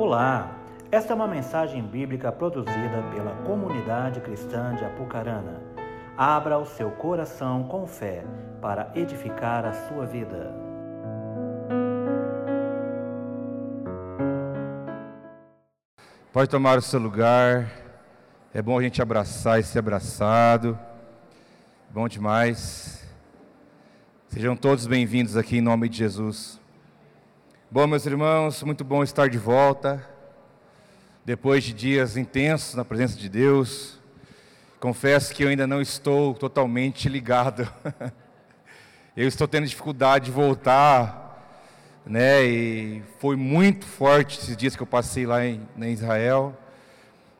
Olá, esta é uma mensagem bíblica produzida pela comunidade cristã de Apucarana. Abra o seu coração com fé para edificar a sua vida. Pode tomar o seu lugar. É bom a gente abraçar e ser abraçado. Bom demais. Sejam todos bem-vindos aqui em nome de Jesus. Bom, meus irmãos, muito bom estar de volta. Depois de dias intensos na presença de Deus. Confesso que eu ainda não estou totalmente ligado. eu estou tendo dificuldade de voltar né? E foi muito forte esses dias que eu passei lá em, em Israel,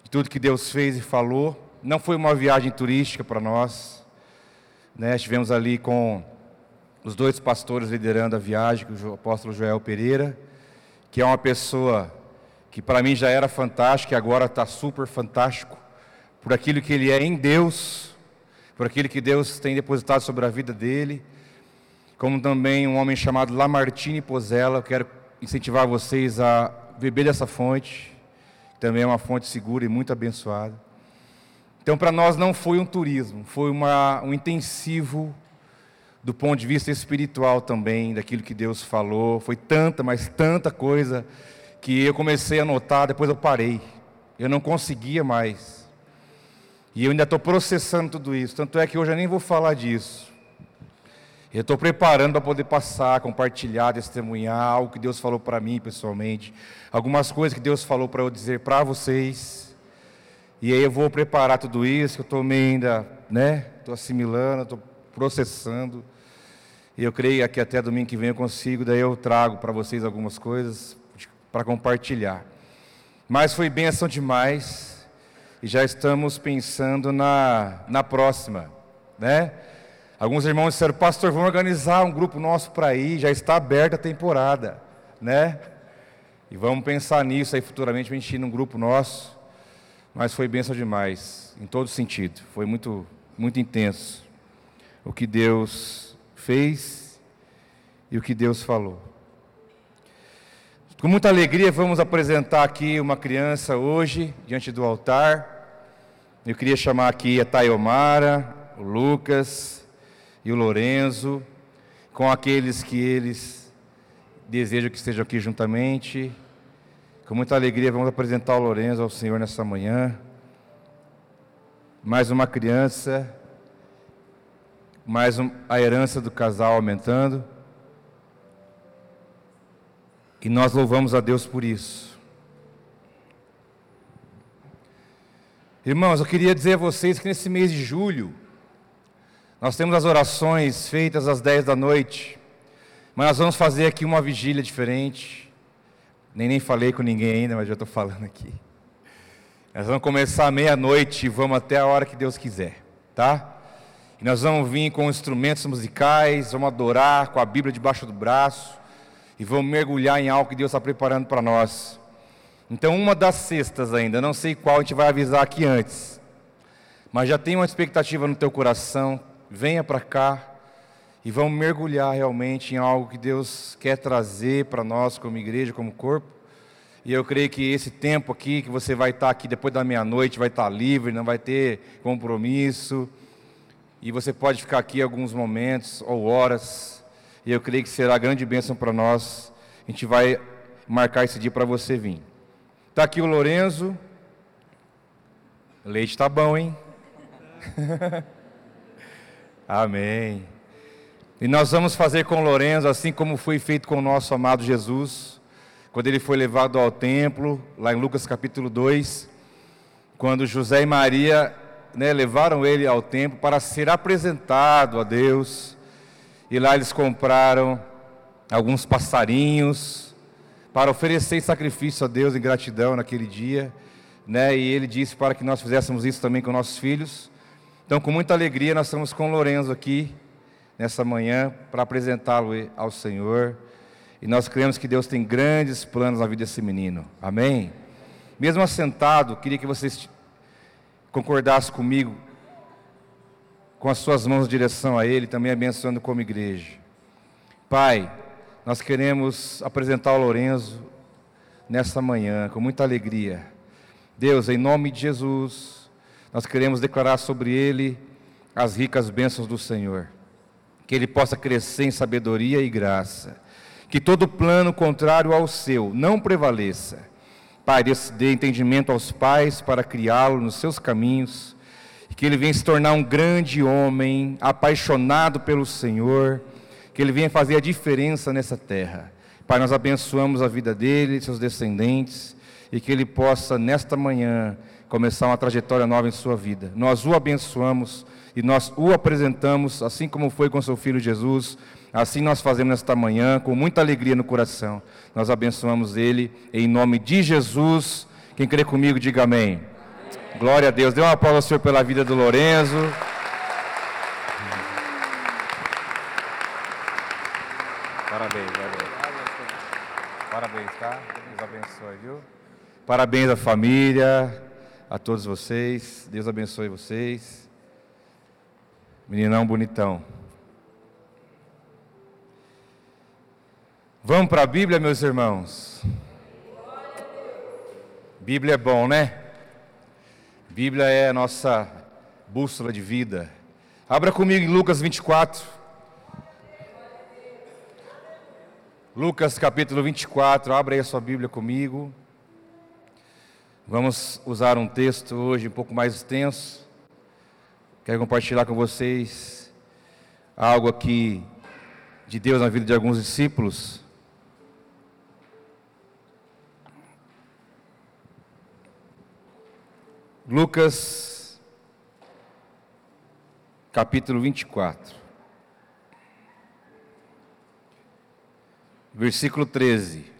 de tudo que Deus fez e falou. Não foi uma viagem turística para nós, né? Estivemos ali com os dois pastores liderando a viagem, o apóstolo Joel Pereira, que é uma pessoa que para mim já era fantástico e agora está super fantástico por aquilo que ele é em Deus, por aquilo que Deus tem depositado sobre a vida dele como também um homem chamado Lamartine Pozella. Eu quero incentivar vocês a beber dessa fonte, também é uma fonte segura e muito abençoada. Então, para nós não foi um turismo, foi uma, um intensivo do ponto de vista espiritual também, daquilo que Deus falou. Foi tanta, mas tanta coisa que eu comecei a notar, depois eu parei. Eu não conseguia mais. E eu ainda estou processando tudo isso. Tanto é que hoje eu nem vou falar disso. Eu estou preparando para poder passar, compartilhar, testemunhar algo que Deus falou para mim pessoalmente, algumas coisas que Deus falou para eu dizer para vocês. E aí eu vou preparar tudo isso, que eu estou ainda, né? Estou assimilando, estou processando. E eu creio que até domingo que vem eu consigo, daí eu trago para vocês algumas coisas para compartilhar. Mas foi bênção demais. E já estamos pensando na, na próxima, né? Alguns irmãos disseram, pastor, vamos organizar um grupo nosso para ir, já está aberta a temporada, né? E vamos pensar nisso aí futuramente, a gente ir num grupo nosso. Mas foi bênção demais, em todo sentido. Foi muito, muito intenso o que Deus fez e o que Deus falou. Com muita alegria, vamos apresentar aqui uma criança hoje, diante do altar. Eu queria chamar aqui a Tayomara, o Lucas, e o Lorenzo, com aqueles que eles desejam que estejam aqui juntamente. Com muita alegria vamos apresentar o Lorenzo ao Senhor nessa manhã. Mais uma criança, mais um, a herança do casal aumentando. E nós louvamos a Deus por isso. Irmãos, eu queria dizer a vocês que nesse mês de julho, nós temos as orações feitas às 10 da noite, mas nós vamos fazer aqui uma vigília diferente. Nem nem falei com ninguém ainda, mas já estou falando aqui. Nós vamos começar meia-noite e vamos até a hora que Deus quiser, tá? E nós vamos vir com instrumentos musicais, vamos adorar com a Bíblia debaixo do braço e vamos mergulhar em algo que Deus está preparando para nós. Então, uma das sextas ainda, não sei qual, a gente vai avisar aqui antes, mas já tem uma expectativa no teu coração, venha para cá e vamos mergulhar realmente em algo que Deus quer trazer para nós como igreja, como corpo. E eu creio que esse tempo aqui, que você vai estar aqui depois da meia-noite, vai estar livre, não vai ter compromisso. E você pode ficar aqui alguns momentos ou horas. E eu creio que será grande bênção para nós. A gente vai marcar esse dia para você vir. Está aqui o Lorenzo. Leite está bom, hein? Amém. E nós vamos fazer com Lorenzo, assim como foi feito com o nosso amado Jesus, quando ele foi levado ao templo, lá em Lucas capítulo 2, quando José e Maria né, levaram ele ao templo para ser apresentado a Deus, e lá eles compraram alguns passarinhos para oferecer sacrifício a Deus em gratidão naquele dia, né, e ele disse para que nós fizéssemos isso também com nossos filhos. Então, com muita alegria, nós estamos com o Lorenzo aqui nessa manhã para apresentá-lo ao Senhor. E nós cremos que Deus tem grandes planos na vida desse menino. Amém? Mesmo assentado, queria que vocês concordassem comigo com as suas mãos em direção a Ele, também abençoando como igreja. Pai, nós queremos apresentar o Lorenzo nessa manhã, com muita alegria. Deus, em nome de Jesus, nós queremos declarar sobre ele as ricas bênçãos do Senhor. Que ele possa crescer em sabedoria e graça. Que todo plano contrário ao seu não prevaleça. Pai, dê entendimento aos pais para criá-lo nos seus caminhos. Que ele venha se tornar um grande homem, apaixonado pelo Senhor. Que ele venha fazer a diferença nessa terra. Pai, nós abençoamos a vida dele, seus descendentes, e que ele possa, nesta manhã, começar uma trajetória nova em sua vida. Nós o abençoamos e nós o apresentamos, assim como foi com seu filho Jesus, assim nós fazemos nesta manhã, com muita alegria no coração. Nós abençoamos ele em nome de Jesus. Quem crê comigo, diga amém. amém. Glória a Deus. Dê uma palavra ao Senhor pela vida do Lorenzo. Parabéns, parabéns. Parabéns, tá? Deus abençoe, viu? Parabéns à família, a todos vocês. Deus abençoe vocês. Meninão bonitão. Vamos para a Bíblia, meus irmãos? Bíblia é bom, né? Bíblia é a nossa bússola de vida. Abra comigo em Lucas 24. Lucas capítulo 24, abra aí a sua Bíblia comigo. Vamos usar um texto hoje um pouco mais extenso. Quero compartilhar com vocês algo aqui de Deus na vida de alguns discípulos. Lucas capítulo 24. versículo 13.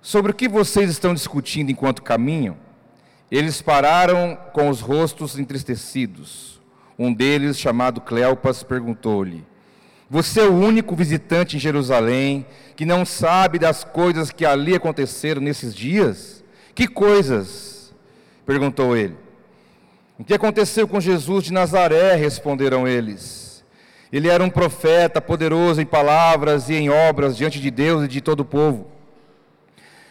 Sobre o que vocês estão discutindo enquanto caminham? Eles pararam com os rostos entristecidos. Um deles, chamado Cleopas, perguntou-lhe: Você é o único visitante em Jerusalém que não sabe das coisas que ali aconteceram nesses dias? Que coisas? perguntou ele. O que aconteceu com Jesus de Nazaré? Responderam eles. Ele era um profeta poderoso em palavras e em obras diante de Deus e de todo o povo.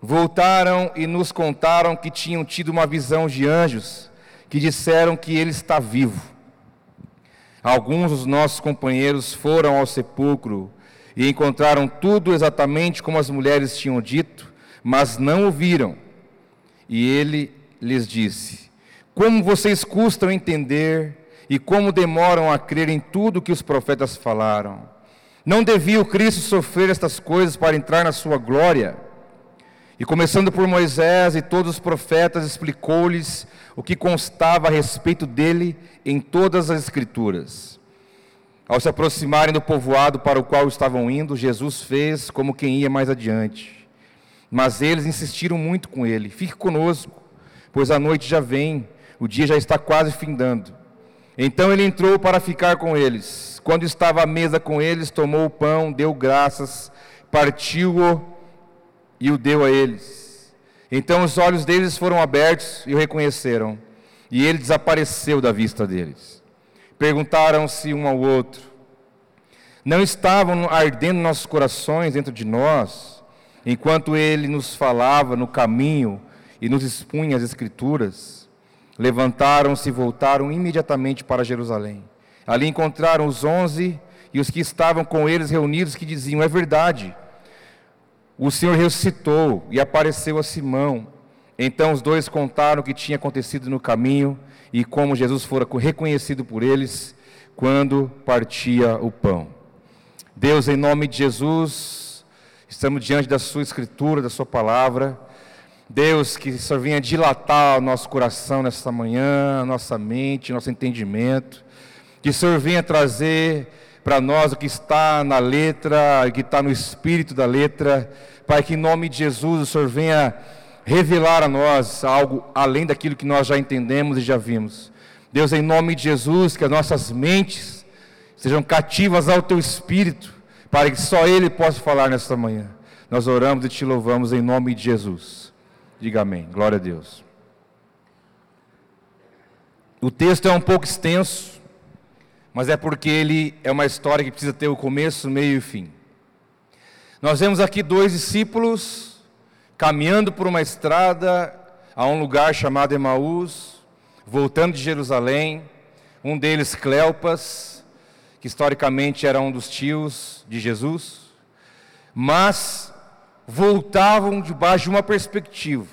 Voltaram e nos contaram que tinham tido uma visão de anjos que disseram que ele está vivo. Alguns dos nossos companheiros foram ao sepulcro e encontraram tudo exatamente como as mulheres tinham dito, mas não o viram. E ele lhes disse: como vocês custam entender e como demoram a crer em tudo que os profetas falaram. Não devia o Cristo sofrer estas coisas para entrar na sua glória? E começando por Moisés e todos os profetas, explicou-lhes o que constava a respeito dele em todas as Escrituras. Ao se aproximarem do povoado para o qual estavam indo, Jesus fez como quem ia mais adiante. Mas eles insistiram muito com ele: Fique conosco, pois a noite já vem o dia já está quase findando. Então ele entrou para ficar com eles. Quando estava à mesa com eles, tomou o pão, deu graças, partiu-o e o deu a eles. Então os olhos deles foram abertos e o reconheceram, e ele desapareceu da vista deles. Perguntaram-se um ao outro: Não estavam ardendo nossos corações dentro de nós, enquanto ele nos falava no caminho e nos expunha as Escrituras? Levantaram-se e voltaram imediatamente para Jerusalém. Ali encontraram os onze e os que estavam com eles reunidos que diziam: É verdade. O Senhor ressuscitou e apareceu a Simão. Então os dois contaram o que tinha acontecido no caminho e como Jesus fora reconhecido por eles quando partia o pão. Deus, em nome de Jesus, estamos diante da Sua Escritura, da Sua palavra. Deus, que o Senhor venha dilatar o nosso coração nesta manhã, nossa mente, nosso entendimento. Que o Senhor venha trazer para nós o que está na letra, o que está no espírito da letra. Pai, que em nome de Jesus o Senhor venha revelar a nós algo além daquilo que nós já entendemos e já vimos. Deus, em nome de Jesus, que as nossas mentes sejam cativas ao teu espírito, para que só Ele possa falar nesta manhã. Nós oramos e te louvamos em nome de Jesus. Diga amém. Glória a Deus. O texto é um pouco extenso, mas é porque ele é uma história que precisa ter o começo, meio e fim. Nós vemos aqui dois discípulos caminhando por uma estrada a um lugar chamado Emaús, voltando de Jerusalém. Um deles, Cleopas, que historicamente era um dos tios de Jesus, mas voltavam debaixo de uma perspectiva.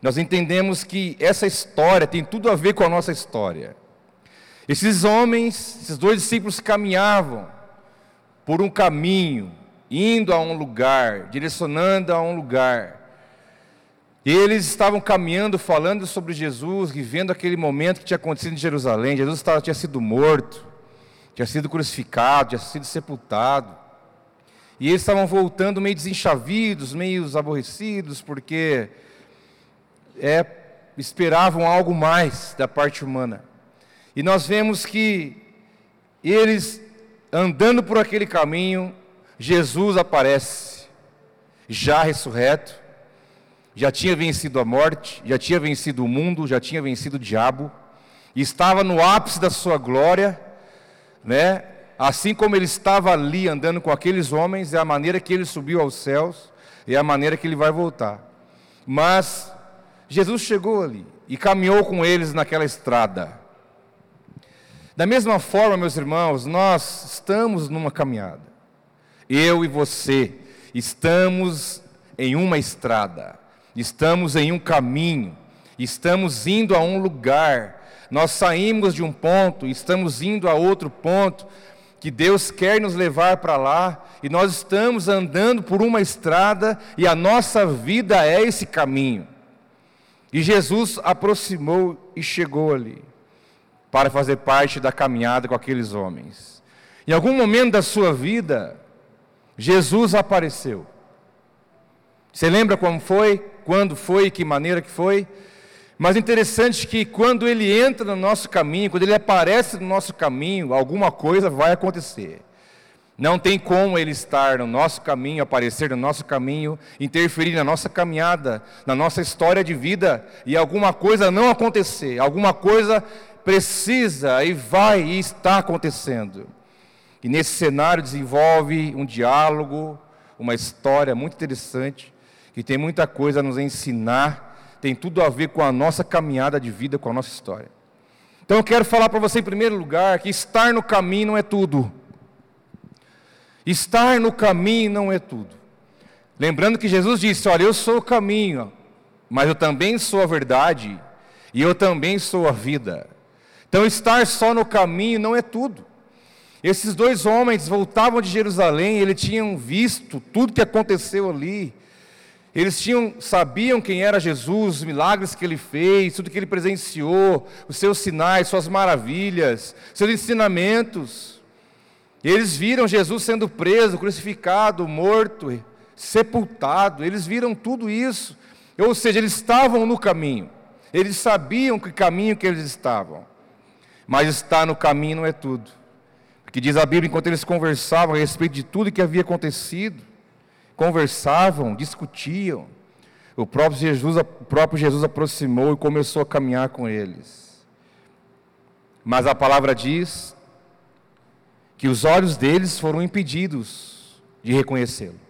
Nós entendemos que essa história tem tudo a ver com a nossa história. Esses homens, esses dois discípulos caminhavam por um caminho, indo a um lugar, direcionando a um lugar. E eles estavam caminhando, falando sobre Jesus, vivendo aquele momento que tinha acontecido em Jerusalém. Jesus estava, tinha sido morto, tinha sido crucificado, tinha sido sepultado. E eles estavam voltando meio desenchavidos, meio aborrecidos, porque é, esperavam algo mais da parte humana. E nós vemos que eles, andando por aquele caminho, Jesus aparece, já ressurreto, já tinha vencido a morte, já tinha vencido o mundo, já tinha vencido o diabo, e estava no ápice da sua glória, né? Assim como ele estava ali andando com aqueles homens, é a maneira que ele subiu aos céus, é a maneira que ele vai voltar. Mas Jesus chegou ali e caminhou com eles naquela estrada. Da mesma forma, meus irmãos, nós estamos numa caminhada. Eu e você estamos em uma estrada, estamos em um caminho, estamos indo a um lugar. Nós saímos de um ponto, estamos indo a outro ponto, que Deus quer nos levar para lá, e nós estamos andando por uma estrada, e a nossa vida é esse caminho. E Jesus aproximou e chegou ali, para fazer parte da caminhada com aqueles homens. Em algum momento da sua vida, Jesus apareceu. Você lembra como foi? Quando foi? Que maneira que foi? Mas interessante que quando ele entra no nosso caminho, quando ele aparece no nosso caminho, alguma coisa vai acontecer. Não tem como ele estar no nosso caminho, aparecer no nosso caminho, interferir na nossa caminhada, na nossa história de vida e alguma coisa não acontecer, alguma coisa precisa e vai e está acontecendo. E nesse cenário desenvolve um diálogo, uma história muito interessante, que tem muita coisa a nos ensinar, tem tudo a ver com a nossa caminhada de vida, com a nossa história. Então eu quero falar para você em primeiro lugar que estar no caminho não é tudo. Estar no caminho não é tudo. Lembrando que Jesus disse: Olha, eu sou o caminho, mas eu também sou a verdade, e eu também sou a vida. Então, estar só no caminho não é tudo. Esses dois homens voltavam de Jerusalém, eles tinham visto tudo que aconteceu ali. Eles tinham, sabiam quem era Jesus, os milagres que ele fez, tudo que ele presenciou, os seus sinais, suas maravilhas, seus ensinamentos. Eles viram Jesus sendo preso, crucificado, morto, sepultado. Eles viram tudo isso. Ou seja, eles estavam no caminho. Eles sabiam que caminho que eles estavam. Mas estar no caminho não é tudo. Porque diz a Bíblia, enquanto eles conversavam a respeito de tudo que havia acontecido, conversavam, discutiam, o próprio Jesus, o próprio Jesus aproximou e começou a caminhar com eles. Mas a palavra diz que os olhos deles foram impedidos de reconhecê-lo.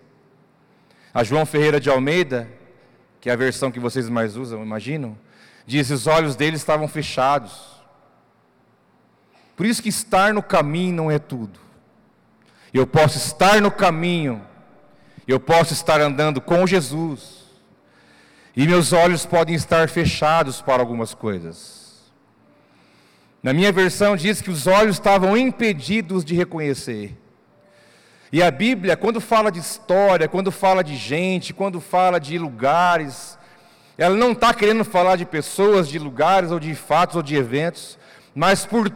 A João Ferreira de Almeida, que é a versão que vocês mais usam, imaginam, diz: os olhos deles estavam fechados. Por isso que estar no caminho não é tudo. Eu posso estar no caminho, eu posso estar andando com Jesus, e meus olhos podem estar fechados para algumas coisas. Na minha versão diz que os olhos estavam impedidos de reconhecer. E a Bíblia, quando fala de história, quando fala de gente, quando fala de lugares, ela não está querendo falar de pessoas, de lugares, ou de fatos, ou de eventos, mas por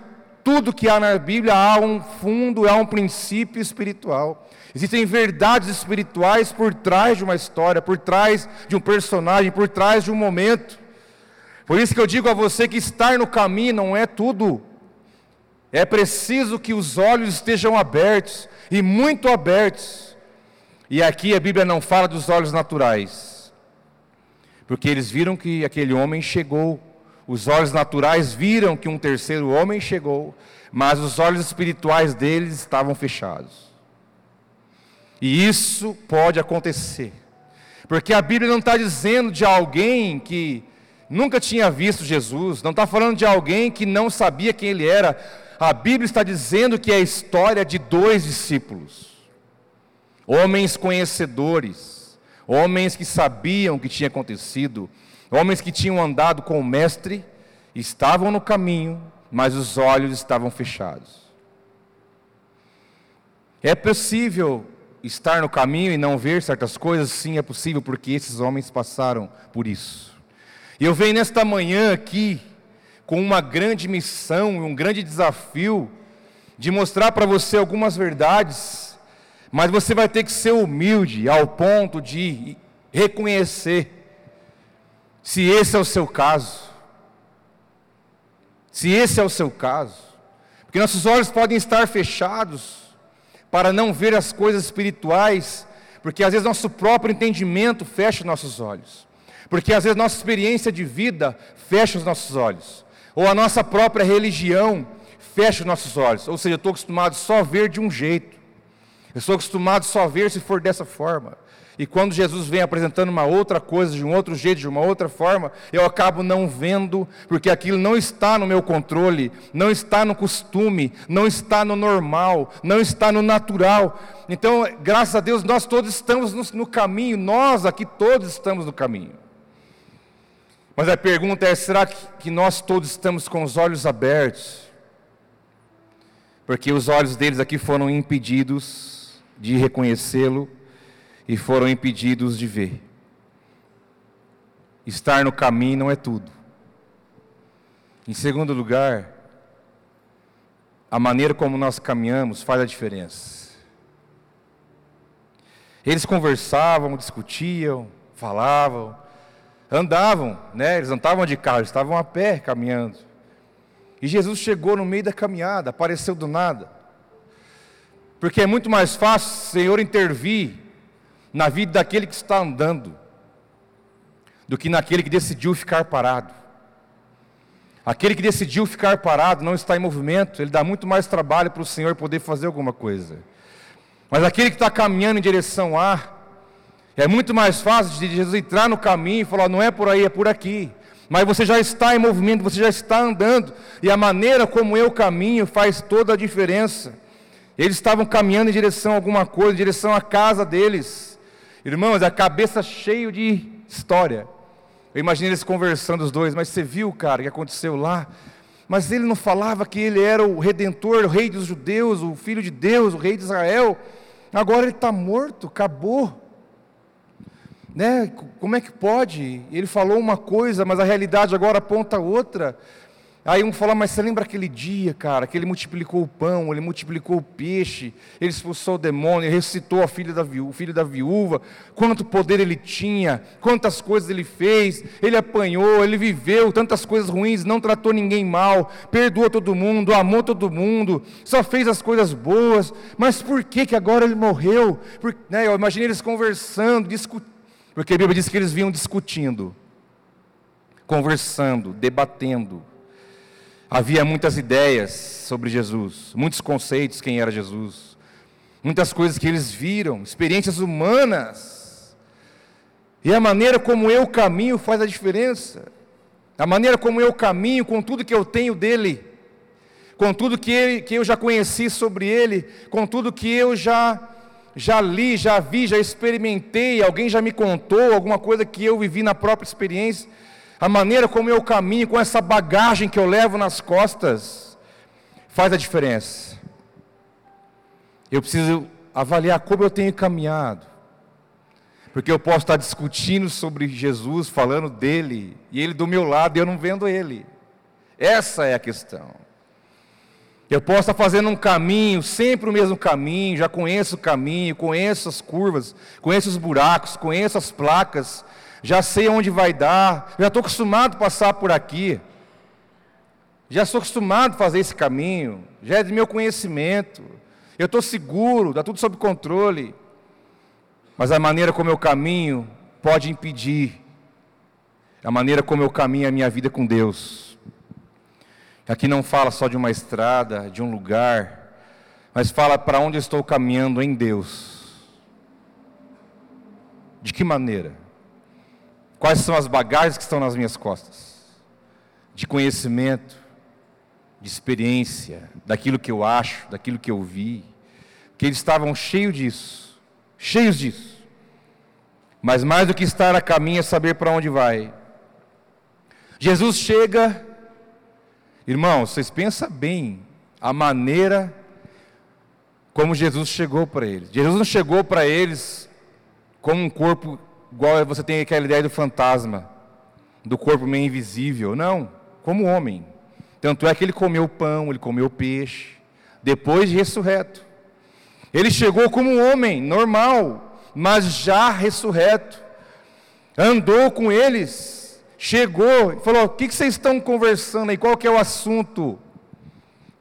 tudo que há na Bíblia há um fundo, há um princípio espiritual. Existem verdades espirituais por trás de uma história, por trás de um personagem, por trás de um momento. Por isso que eu digo a você que estar no caminho não é tudo. É preciso que os olhos estejam abertos, e muito abertos. E aqui a Bíblia não fala dos olhos naturais, porque eles viram que aquele homem chegou, os olhos naturais viram que um terceiro homem chegou, mas os olhos espirituais deles estavam fechados. E isso pode acontecer, porque a Bíblia não está dizendo de alguém que nunca tinha visto Jesus, não está falando de alguém que não sabia quem ele era. A Bíblia está dizendo que é a história de dois discípulos, homens conhecedores, homens que sabiam o que tinha acontecido, homens que tinham andado com o Mestre, estavam no caminho, mas os olhos estavam fechados. É possível estar no caminho e não ver certas coisas? Sim, é possível, porque esses homens passaram por isso. E eu venho nesta manhã aqui com uma grande missão, um grande desafio de mostrar para você algumas verdades, mas você vai ter que ser humilde ao ponto de reconhecer se esse é o seu caso. Se esse é o seu caso, porque nossos olhos podem estar fechados para não ver as coisas espirituais, porque às vezes nosso próprio entendimento fecha nossos olhos. Porque às vezes nossa experiência de vida fecha os nossos olhos, ou a nossa própria religião fecha os nossos olhos. Ou seja, eu estou acostumado só a ver de um jeito, eu estou acostumado só a ver se for dessa forma. E quando Jesus vem apresentando uma outra coisa, de um outro jeito, de uma outra forma, eu acabo não vendo, porque aquilo não está no meu controle, não está no costume, não está no normal, não está no natural. Então, graças a Deus, nós todos estamos no, no caminho, nós aqui todos estamos no caminho. Mas a pergunta é: será que nós todos estamos com os olhos abertos? Porque os olhos deles aqui foram impedidos de reconhecê-lo e foram impedidos de ver. Estar no caminho não é tudo. Em segundo lugar, a maneira como nós caminhamos faz a diferença. Eles conversavam, discutiam, falavam, andavam, né? Eles estavam de carro, estavam a pé caminhando. E Jesus chegou no meio da caminhada, apareceu do nada. Porque é muito mais fácil o Senhor intervir na vida daquele que está andando, do que naquele que decidiu ficar parado. Aquele que decidiu ficar parado não está em movimento, ele dá muito mais trabalho para o Senhor poder fazer alguma coisa. Mas aquele que está caminhando em direção a, é muito mais fácil de Jesus entrar no caminho e falar: não é por aí, é por aqui. Mas você já está em movimento, você já está andando, e a maneira como eu caminho faz toda a diferença. Eles estavam caminhando em direção a alguma coisa, em direção à casa deles. Irmãos, a cabeça cheia de história. Eu imaginei eles conversando os dois, mas você viu, cara, o que aconteceu lá? Mas ele não falava que ele era o redentor, o rei dos judeus, o filho de Deus, o rei de Israel. Agora ele está morto, acabou né? Como é que pode? Ele falou uma coisa, mas a realidade agora aponta outra. Aí um fala, mas você lembra aquele dia, cara, que ele multiplicou o pão, ele multiplicou o peixe, ele expulsou o demônio, ele ressuscitou a filha da viúva, o filho da viúva, quanto poder ele tinha, quantas coisas ele fez, ele apanhou, ele viveu tantas coisas ruins, não tratou ninguém mal, perdoou todo mundo, amou todo mundo, só fez as coisas boas, mas por que que agora ele morreu? Por, né, eu imaginei eles conversando, discutindo, porque a Bíblia diz que eles vinham discutindo, conversando, debatendo. Havia muitas ideias sobre Jesus, muitos conceitos quem era Jesus, muitas coisas que eles viram, experiências humanas. E a maneira como eu caminho faz a diferença. A maneira como eu caminho com tudo que eu tenho dele. com tudo que, ele, que eu já conheci sobre Ele, com tudo que eu já, já li, já vi, já experimentei, alguém já me contou, alguma coisa que eu vivi na própria experiência, a maneira como eu caminho, com essa bagagem que eu levo nas costas, faz a diferença. Eu preciso avaliar como eu tenho caminhado. Porque eu posso estar discutindo sobre Jesus, falando dele, e ele do meu lado e eu não vendo ele. Essa é a questão. Eu posso estar fazendo um caminho, sempre o mesmo caminho, já conheço o caminho, conheço as curvas, conheço os buracos, conheço as placas, já sei onde vai dar, já estou acostumado a passar por aqui, já sou acostumado a fazer esse caminho, já é de meu conhecimento, eu estou seguro, está tudo sob controle, mas a maneira como eu caminho pode impedir a maneira como eu caminho a minha vida com Deus. Aqui não fala só de uma estrada, de um lugar, mas fala para onde estou caminhando em Deus. De que maneira? Quais são as bagagens que estão nas minhas costas? De conhecimento, de experiência, daquilo que eu acho, daquilo que eu vi. Que eles estavam cheios disso, cheios disso. Mas mais do que estar a caminho é saber para onde vai. Jesus chega Irmãos, vocês pensam bem a maneira como Jesus chegou para eles. Jesus não chegou para eles como um corpo igual você tem aquela ideia do fantasma, do corpo meio invisível. Não, como homem. Tanto é que ele comeu pão, ele comeu peixe, depois de ressurreto. Ele chegou como um homem normal, mas já ressurreto. Andou com eles chegou e falou: O que, que vocês estão conversando aí? Qual que é o assunto?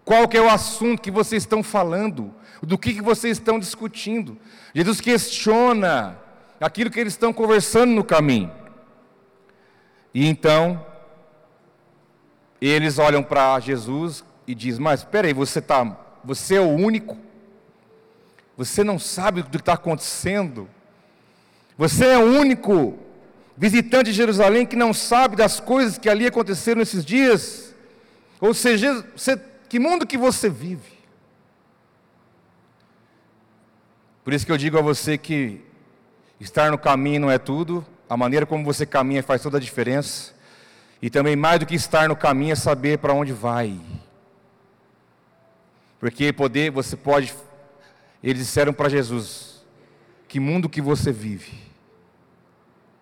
Qual que é o assunto que vocês estão falando? Do que, que vocês estão discutindo? Jesus questiona aquilo que eles estão conversando no caminho. E então, eles olham para Jesus e dizem: Mas espera aí, você, tá, você é o único? Você não sabe o que está acontecendo? Você é o único visitante de Jerusalém que não sabe das coisas que ali aconteceram nesses dias? Ou seja, você, que mundo que você vive? Por isso que eu digo a você que estar no caminho não é tudo, a maneira como você caminha faz toda a diferença. E também mais do que estar no caminho é saber para onde vai. Porque poder, você pode. Eles disseram para Jesus: Que mundo que você vive?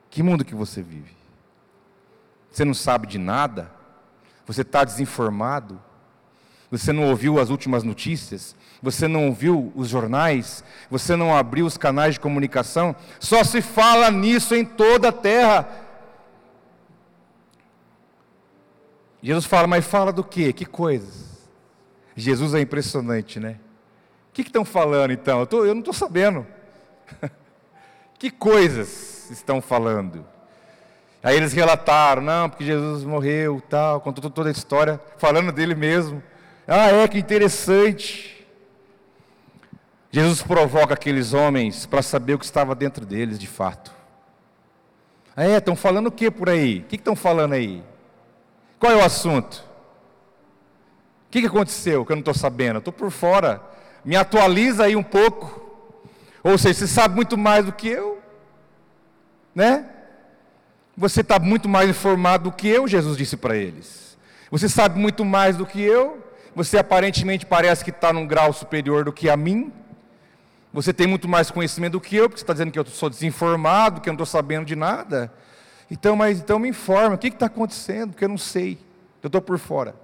Que mundo que você vive? Você não sabe de nada? Você está desinformado? Você não ouviu as últimas notícias? Você não ouviu os jornais? Você não abriu os canais de comunicação? Só se fala nisso em toda a terra. Jesus fala, mas fala do quê? Que coisas? Jesus é impressionante, né? O que estão falando então? Eu, tô, eu não estou sabendo. que coisas? estão falando? Aí eles relataram, não, porque Jesus morreu, tal, contou toda a história, falando dele mesmo. Ah, é que interessante. Jesus provoca aqueles homens para saber o que estava dentro deles de fato. Ah, é, estão falando o que por aí? O que estão falando aí? Qual é o assunto? O que, que aconteceu que eu não estou sabendo? Estou por fora. Me atualiza aí um pouco. Ou seja, você sabe muito mais do que eu né? Você está muito mais informado do que eu, Jesus disse para eles. Você sabe muito mais do que eu. Você aparentemente parece que está num grau superior do que a mim. Você tem muito mais conhecimento do que eu, porque você está dizendo que eu sou desinformado, que eu não estou sabendo de nada. Então, mas então me informa, o que está acontecendo? Porque eu não sei, eu estou por fora.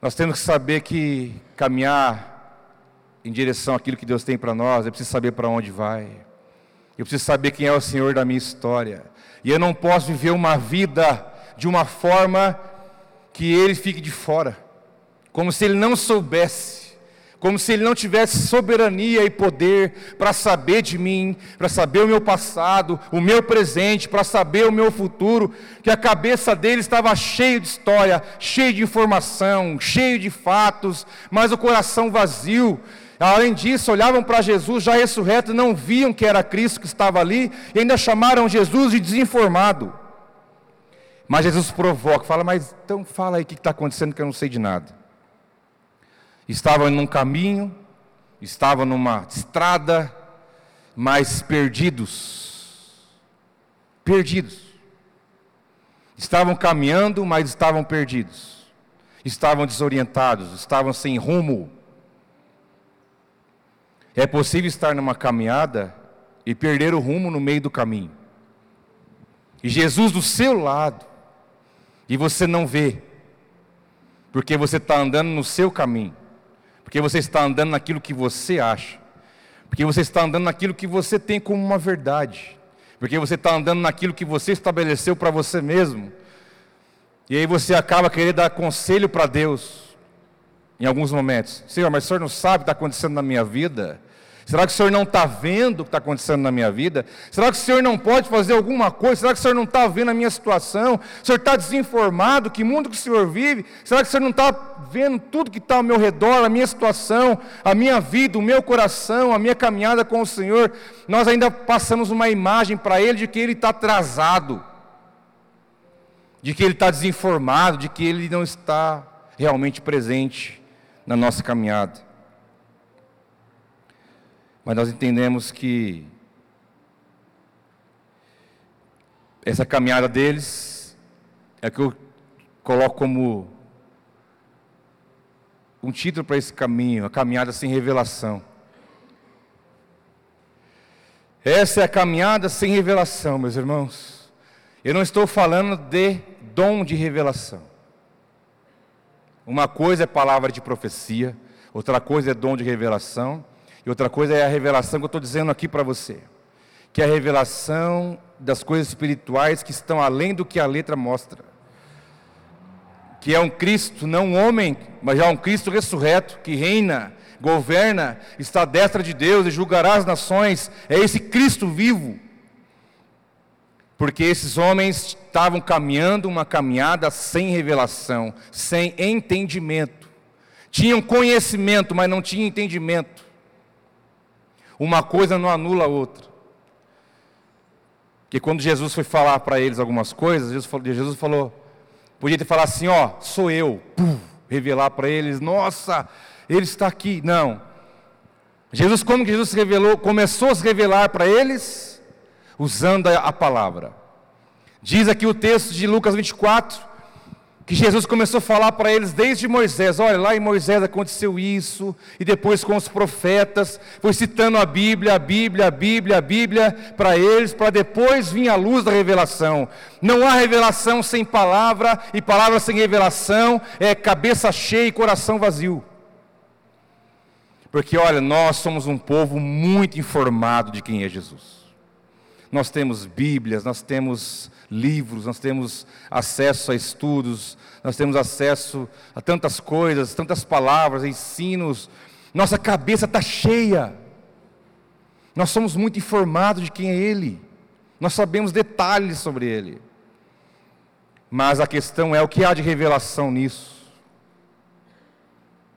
Nós temos que saber que caminhar em direção àquilo que Deus tem para nós, é preciso saber para onde vai. Eu preciso saber quem é o Senhor da minha história. E eu não posso viver uma vida de uma forma que ele fique de fora, como se ele não soubesse, como se ele não tivesse soberania e poder para saber de mim, para saber o meu passado, o meu presente, para saber o meu futuro, que a cabeça dele estava cheia de história, cheia de informação, cheio de fatos, mas o coração vazio. Além disso, olhavam para Jesus já ressurreto, não viam que era Cristo que estava ali, e ainda chamaram Jesus de desinformado. Mas Jesus provoca, fala, mas então fala aí o que está acontecendo que eu não sei de nada. Estavam num caminho, estavam numa estrada, mas perdidos. Perdidos. Estavam caminhando, mas estavam perdidos. Estavam desorientados, estavam sem rumo. É possível estar numa caminhada e perder o rumo no meio do caminho. E Jesus do seu lado, e você não vê, porque você está andando no seu caminho, porque você está andando naquilo que você acha, porque você está andando naquilo que você tem como uma verdade, porque você está andando naquilo que você estabeleceu para você mesmo, e aí você acaba querendo dar conselho para Deus, em alguns momentos: Senhor, mas o senhor não sabe o que está acontecendo na minha vida? Será que o Senhor não está vendo o que está acontecendo na minha vida? Será que o Senhor não pode fazer alguma coisa? Será que o Senhor não está vendo a minha situação? O Senhor está desinformado? Que mundo que o Senhor vive? Será que o Senhor não está vendo tudo que está ao meu redor, a minha situação, a minha vida, o meu coração, a minha caminhada com o Senhor? Nós ainda passamos uma imagem para Ele de que Ele está atrasado, de que Ele está desinformado, de que Ele não está realmente presente na nossa caminhada. Mas nós entendemos que essa caminhada deles é que eu coloco como um título para esse caminho, a caminhada sem revelação. Essa é a caminhada sem revelação, meus irmãos. Eu não estou falando de dom de revelação. Uma coisa é palavra de profecia, outra coisa é dom de revelação. E outra coisa é a revelação que eu estou dizendo aqui para você, que é a revelação das coisas espirituais que estão além do que a letra mostra. Que é um Cristo, não um homem, mas já um Cristo ressurreto, que reina, governa, está à destra de Deus e julgará as nações. É esse Cristo vivo. Porque esses homens estavam caminhando uma caminhada sem revelação, sem entendimento. Tinham conhecimento, mas não tinham entendimento. Uma coisa não anula a outra. Porque quando Jesus foi falar para eles algumas coisas, Jesus falou, Jesus falou, podia ter falado assim, ó, sou eu, Pum, revelar para eles, nossa, ele está aqui. Não. Jesus, quando Jesus se revelou, começou a se revelar para eles, usando a palavra. Diz aqui o texto de Lucas 24, que Jesus começou a falar para eles desde Moisés. Olha, lá em Moisés aconteceu isso, e depois com os profetas, foi citando a Bíblia, a Bíblia, a Bíblia, a Bíblia para eles, para depois vir a luz da revelação. Não há revelação sem palavra, e palavra sem revelação é cabeça cheia e coração vazio. Porque olha, nós somos um povo muito informado de quem é Jesus. Nós temos Bíblias, nós temos livros, nós temos acesso a estudos, nós temos acesso a tantas coisas, tantas palavras, ensinos. Nossa cabeça está cheia. Nós somos muito informados de quem é Ele. Nós sabemos detalhes sobre Ele. Mas a questão é o que há de revelação nisso,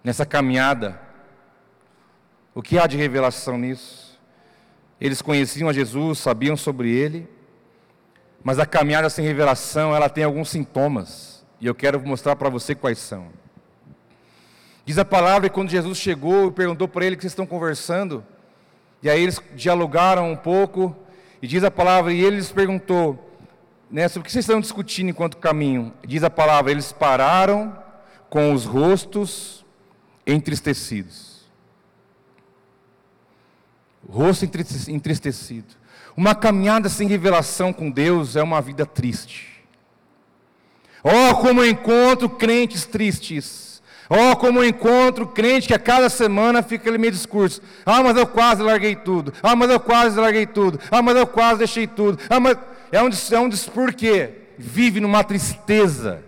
nessa caminhada. O que há de revelação nisso? Eles conheciam a Jesus, sabiam sobre Ele mas a caminhada sem revelação, ela tem alguns sintomas. E eu quero mostrar para você quais são. Diz a palavra que quando Jesus chegou e perguntou para ele que vocês estão conversando, e aí eles dialogaram um pouco, e diz a palavra, e ele lhes perguntou, né, sobre o que vocês estão discutindo enquanto caminham? Diz a palavra, eles pararam com os rostos entristecidos. rosto entristecido. Uma caminhada sem revelação com Deus é uma vida triste. Oh, como eu encontro crentes tristes. Oh, como eu encontro crente que a cada semana fica aquele meio discurso. Ah, mas eu quase larguei tudo. Ah, mas eu quase larguei tudo. Ah, mas eu quase deixei tudo. Ah, mas é um, é um? Vive numa tristeza.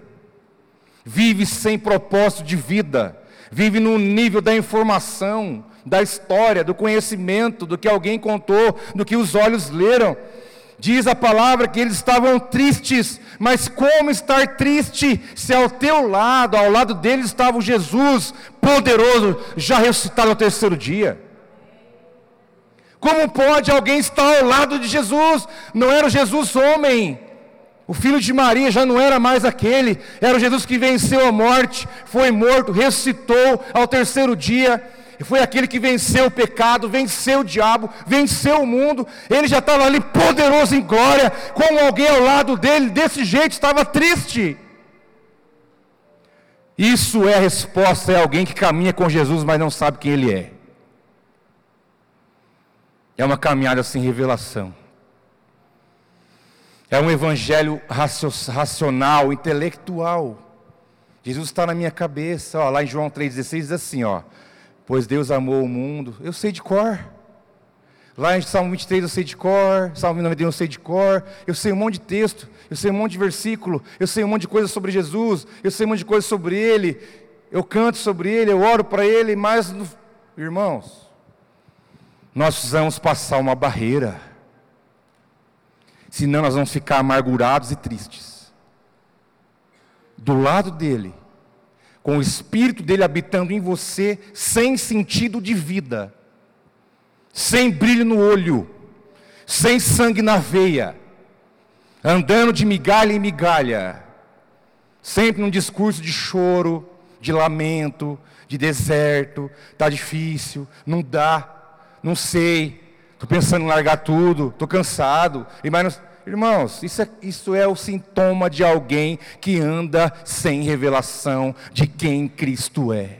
Vive sem propósito de vida. Vive no nível da informação da história, do conhecimento, do que alguém contou, do que os olhos leram. Diz a palavra que eles estavam tristes, mas como estar triste se ao teu lado, ao lado deles estava o Jesus poderoso, já ressuscitado ao terceiro dia? Como pode alguém estar ao lado de Jesus? Não era o Jesus homem, O filho de Maria já não era mais aquele, era o Jesus que venceu a morte, foi morto, ressuscitou ao terceiro dia, foi aquele que venceu o pecado, venceu o diabo, venceu o mundo. Ele já estava ali poderoso em glória, com alguém ao lado dele, desse jeito, estava triste. Isso é a resposta, é alguém que caminha com Jesus, mas não sabe quem ele é. É uma caminhada sem revelação. É um evangelho racional, intelectual. Jesus está na minha cabeça, ó, lá em João 3,16 diz assim: ó, pois Deus amou o mundo, eu sei de cor. Lá em Salmo 23 eu sei de cor, Salmo 91 eu sei de cor, eu sei um monte de texto, eu sei um monte de versículo, eu sei um monte de coisa sobre Jesus, eu sei um monte de coisa sobre Ele, eu canto sobre Ele, eu oro para Ele, mas, irmãos, nós precisamos passar uma barreira, senão nós vamos ficar amargurados e tristes. Do lado dele, com o Espírito dele habitando em você, sem sentido de vida sem brilho no olho, sem sangue na veia, andando de migalha em migalha, sempre num discurso de choro, de lamento, de deserto, está difícil, não dá, não sei, estou pensando em largar tudo, estou cansado, e mais Irmãos, isso é, isso é o sintoma de alguém que anda sem revelação de quem Cristo é.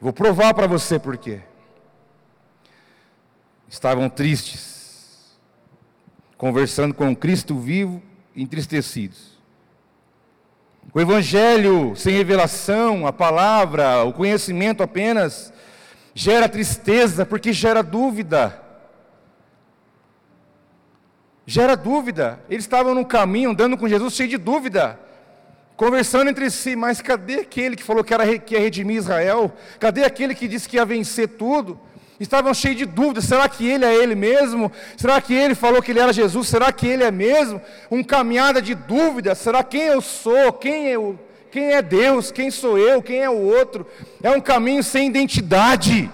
Vou provar para você por quê estavam tristes, conversando com Cristo vivo, entristecidos. O Evangelho sem revelação, a palavra, o conhecimento apenas, gera tristeza porque gera dúvida. Gera dúvida. Eles estavam no caminho, andando com Jesus, cheio de dúvida, conversando entre si, mas cadê aquele que falou que, era, que ia redimir Israel? Cadê aquele que disse que ia vencer tudo? estavam cheios de dúvidas: será que ele é ele mesmo? Será que ele falou que ele era Jesus? Será que ele é mesmo? Um caminhada de dúvidas: será quem eu sou? Quem o, quem é Deus? Quem sou eu? Quem é o outro? É um caminho sem identidade.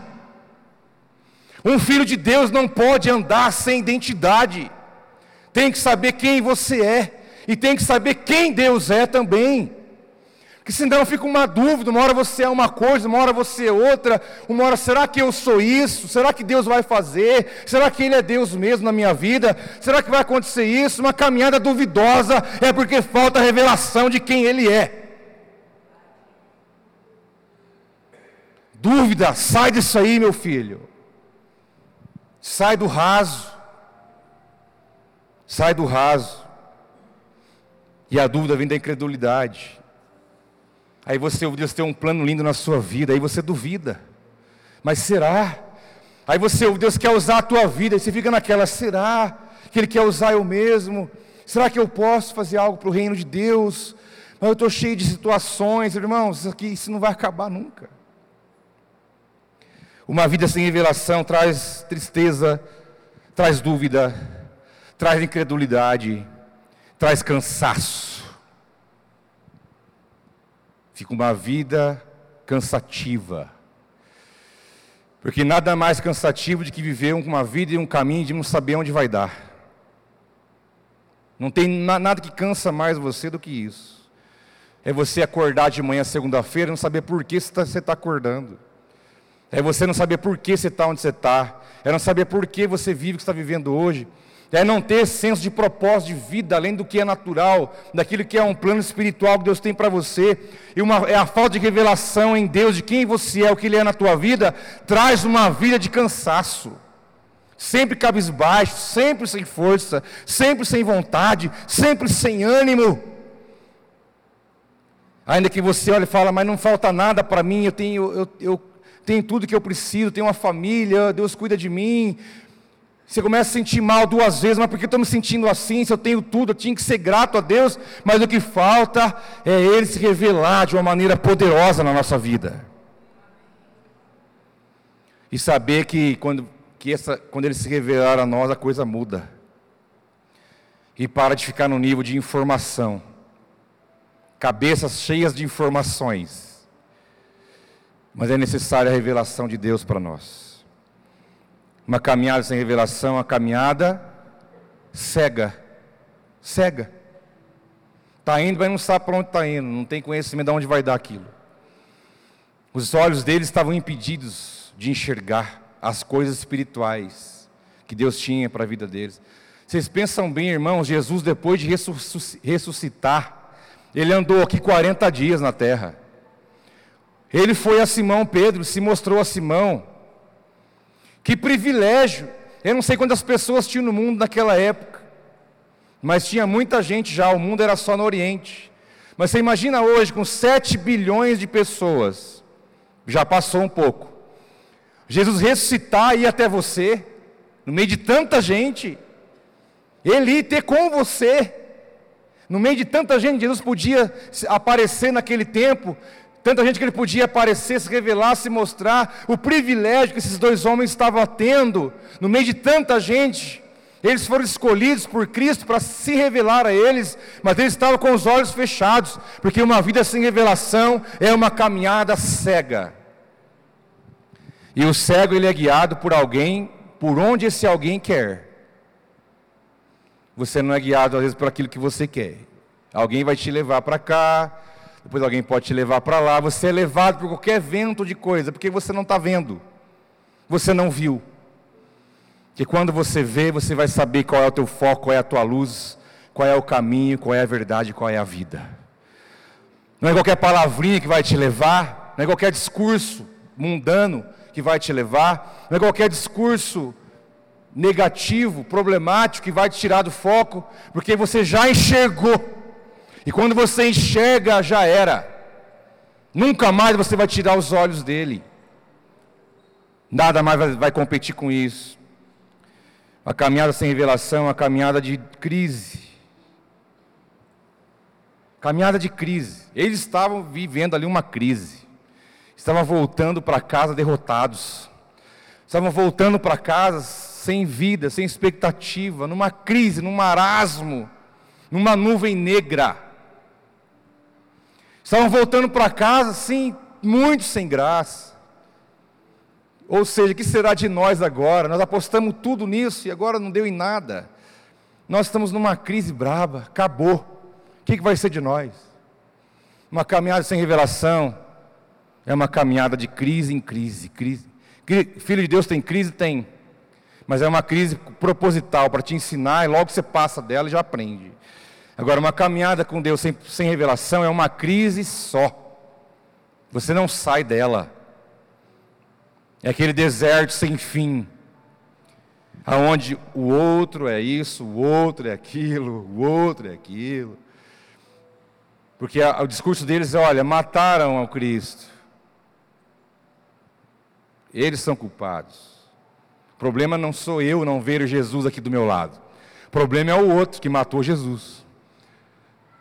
Um filho de Deus não pode andar sem identidade. Tem que saber quem você é e tem que saber quem Deus é também. Que senão fica uma dúvida, uma hora você é uma coisa, uma hora você é outra, uma hora será que eu sou isso? Será que Deus vai fazer? Será que Ele é Deus mesmo na minha vida? Será que vai acontecer isso? Uma caminhada duvidosa é porque falta a revelação de quem Ele é. Dúvida, sai disso aí, meu filho. Sai do raso. Sai do raso. E a dúvida vem da incredulidade. Aí você Deus ter um plano lindo na sua vida, aí você duvida. Mas será? Aí você Deus quer usar a tua vida, e você fica naquela, será que Ele quer usar eu mesmo? Será que eu posso fazer algo para o reino de Deus? Mas eu estou cheio de situações, irmãos, isso aqui isso não vai acabar nunca. Uma vida sem revelação traz tristeza, traz dúvida, traz incredulidade, traz cansaço fica uma vida cansativa. Porque nada mais cansativo do que viver uma vida e um caminho de não saber onde vai dar. Não tem nada que cansa mais você do que isso. É você acordar de manhã segunda-feira e não saber por que você está tá acordando. É você não saber por que você está onde você está. É não saber por que você vive o que está vivendo hoje é não ter senso de propósito de vida, além do que é natural, daquilo que é um plano espiritual que Deus tem para você, e uma, é a falta de revelação em Deus de quem você é, o que Ele é na tua vida, traz uma vida de cansaço, sempre cabisbaixo, sempre sem força, sempre sem vontade, sempre sem ânimo. Ainda que você olhe e fala, mas não falta nada para mim, eu tenho, eu, eu tenho tudo que eu preciso, tenho uma família, Deus cuida de mim, você começa a sentir mal duas vezes, mas por que eu estou me sentindo assim? Se eu tenho tudo, eu tinha que ser grato a Deus, mas o que falta é Ele se revelar de uma maneira poderosa na nossa vida. E saber que quando, que essa, quando Ele se revelar a nós, a coisa muda. E para de ficar no nível de informação. Cabeças cheias de informações. Mas é necessária a revelação de Deus para nós. Uma caminhada sem revelação, uma caminhada cega. Cega. Está indo, mas não sabe para onde está indo, não tem conhecimento de onde vai dar aquilo. Os olhos deles estavam impedidos de enxergar as coisas espirituais que Deus tinha para a vida deles. Vocês pensam bem, irmãos, Jesus, depois de ressuscitar, ele andou aqui 40 dias na terra. Ele foi a Simão Pedro, se mostrou a Simão. Que privilégio! Eu não sei quantas pessoas tinham no mundo naquela época, mas tinha muita gente já, o mundo era só no Oriente. Mas você imagina hoje, com 7 bilhões de pessoas, já passou um pouco. Jesus ressuscitar e ir até você, no meio de tanta gente, ele ir ter com você, no meio de tanta gente, Jesus podia aparecer naquele tempo, tanta gente que ele podia aparecer, se revelar, se mostrar, o privilégio que esses dois homens estavam tendo, no meio de tanta gente, eles foram escolhidos por Cristo para se revelar a eles, mas eles estavam com os olhos fechados, porque uma vida sem revelação é uma caminhada cega. E o cego ele é guiado por alguém, por onde esse alguém quer. Você não é guiado às vezes por aquilo que você quer. Alguém vai te levar para cá, depois alguém pode te levar para lá. Você é levado por qualquer vento de coisa, porque você não está vendo, você não viu. Que quando você vê, você vai saber qual é o teu foco, qual é a tua luz, qual é o caminho, qual é a verdade, qual é a vida. Não é qualquer palavrinha que vai te levar, não é qualquer discurso mundano que vai te levar, não é qualquer discurso negativo, problemático que vai te tirar do foco, porque você já enxergou. E quando você enxerga, já era. Nunca mais você vai tirar os olhos dele. Nada mais vai, competir com isso. A caminhada sem revelação, a caminhada de crise. Caminhada de crise. Eles estavam vivendo ali uma crise estavam voltando para casa derrotados, estavam voltando para casa sem vida, sem expectativa, numa crise, num marasmo, numa nuvem negra. Estavam voltando para casa, sim, muito sem graça. Ou seja, o que será de nós agora? Nós apostamos tudo nisso e agora não deu em nada. Nós estamos numa crise braba, acabou. O que, que vai ser de nós? Uma caminhada sem revelação, é uma caminhada de crise em crise, crise. Filho de Deus tem crise? Tem. Mas é uma crise proposital para te ensinar e logo você passa dela e já aprende. Agora, uma caminhada com Deus sem, sem revelação é uma crise só. Você não sai dela. É aquele deserto sem fim. Aonde o outro é isso, o outro é aquilo, o outro é aquilo. Porque a, o discurso deles é: olha, mataram ao Cristo. Eles são culpados. O problema não sou eu não ver Jesus aqui do meu lado. O problema é o outro que matou Jesus.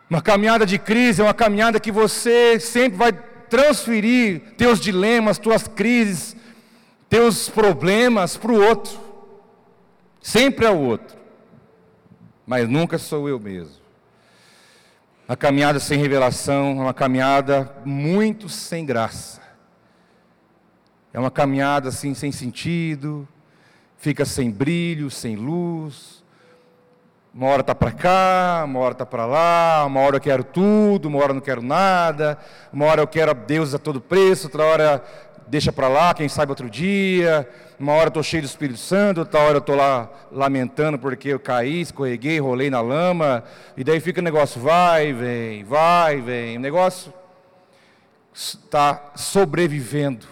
Uma caminhada de crise é uma caminhada que você sempre vai transferir teus dilemas, tuas crises, teus problemas para o outro. Sempre é o outro. Mas nunca sou eu mesmo. A caminhada sem revelação é uma caminhada muito sem graça. É uma caminhada assim sem sentido, fica sem brilho, sem luz. Uma hora está para cá, uma hora está para lá, uma hora eu quero tudo, uma hora eu não quero nada, uma hora eu quero a Deus a todo preço, outra hora deixa para lá, quem sabe outro dia, uma hora estou cheio do Espírito Santo, outra hora eu estou lá lamentando porque eu caí, escorreguei, rolei na lama, e daí fica o negócio, vai, vem, vai, vem, o negócio está sobrevivendo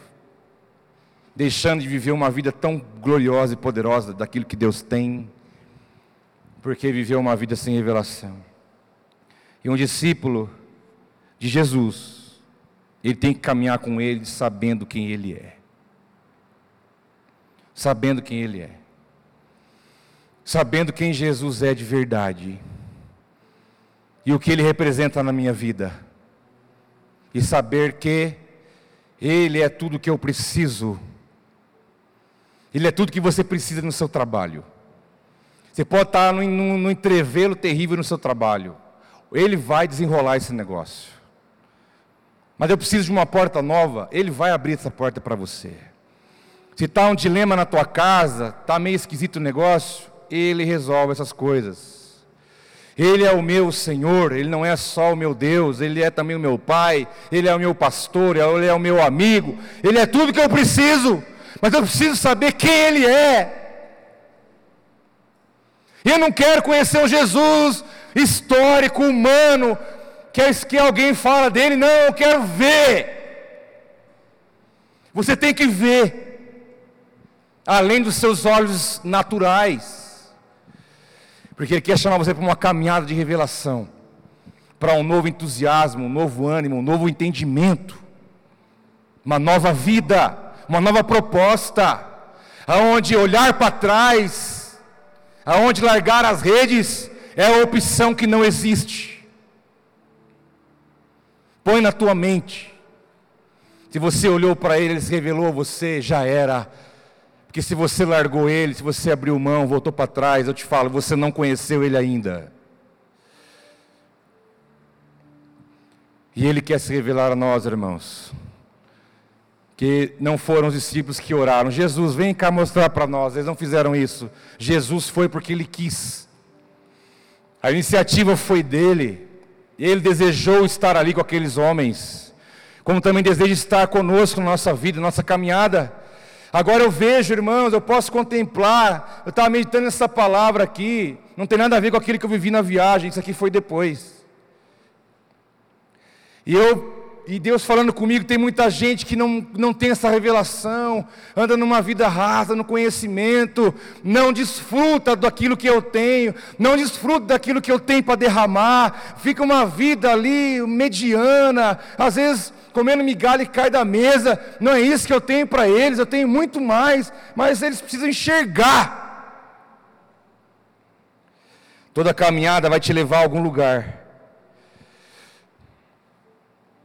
deixando de viver uma vida tão gloriosa e poderosa daquilo que Deus tem, porque viveu uma vida sem revelação. E um discípulo de Jesus, ele tem que caminhar com ele sabendo quem ele é. Sabendo quem ele é. Sabendo quem Jesus é de verdade. E o que ele representa na minha vida. E saber que ele é tudo que eu preciso ele é tudo que você precisa no seu trabalho. Você pode estar num, num, num entrevelo terrível no seu trabalho. Ele vai desenrolar esse negócio. Mas eu preciso de uma porta nova, ele vai abrir essa porta para você. Se está um dilema na tua casa, está meio esquisito o negócio, ele resolve essas coisas. Ele é o meu Senhor, Ele não é só o meu Deus, Ele é também o meu Pai, Ele é o meu pastor, Ele é o meu amigo, Ele é tudo que eu preciso, mas eu preciso saber quem Ele é. Eu não quero conhecer um Jesus histórico, humano, que, é, que alguém fala dele, não, eu quero ver. Você tem que ver, além dos seus olhos naturais, porque Ele quer chamar você para uma caminhada de revelação, para um novo entusiasmo, um novo ânimo, um novo entendimento, uma nova vida, uma nova proposta, aonde olhar para trás, aonde largar as redes, é a opção que não existe. Põe na tua mente, se você olhou para ele, ele se revelou a você, já era. Porque se você largou ele, se você abriu mão, voltou para trás, eu te falo, você não conheceu ele ainda. E ele quer se revelar a nós, irmãos. Que não foram os discípulos que oraram. Jesus, vem cá mostrar para nós. Eles não fizeram isso. Jesus foi porque ele quis. A iniciativa foi dele. Ele desejou estar ali com aqueles homens como também deseja estar conosco na nossa vida, na nossa caminhada. Agora eu vejo, irmãos, eu posso contemplar, eu estava meditando nessa palavra aqui, não tem nada a ver com aquilo que eu vivi na viagem, isso aqui foi depois. E eu e Deus falando comigo, tem muita gente que não, não tem essa revelação, anda numa vida rasa, no conhecimento, não desfruta daquilo que eu tenho, não desfruta daquilo que eu tenho para derramar, fica uma vida ali mediana, às vezes comendo migalha e cai da mesa. Não é isso que eu tenho para eles, eu tenho muito mais, mas eles precisam enxergar. Toda caminhada vai te levar a algum lugar.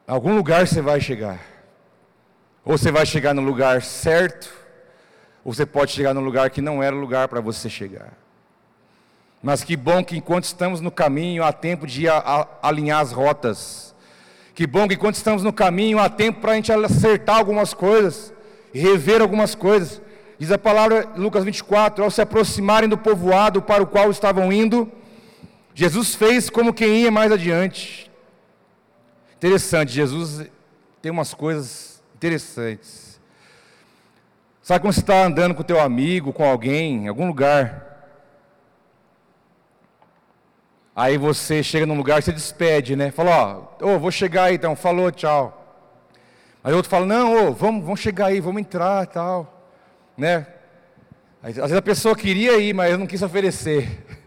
Algum lugar você vai chegar. Ou você vai chegar no lugar certo, ou você pode chegar no lugar que não era o lugar para você chegar. Mas que bom que enquanto estamos no caminho, há tempo de alinhar as rotas que bom que quando estamos no caminho há tempo para a gente acertar algumas coisas, rever algumas coisas. Diz a palavra Lucas 24: ao se aproximarem do povoado para o qual estavam indo, Jesus fez como quem ia mais adiante. Interessante, Jesus tem umas coisas interessantes. Sabe quando você está andando com teu amigo, com alguém, em algum lugar, Aí você chega num lugar, você despede, né? Fala, ó, oh, vou chegar aí, então, falou, tchau. Aí outro fala, não, oh, vamos, vamos chegar aí, vamos entrar tal. Né? Aí, às vezes a pessoa queria ir, mas não quis oferecer.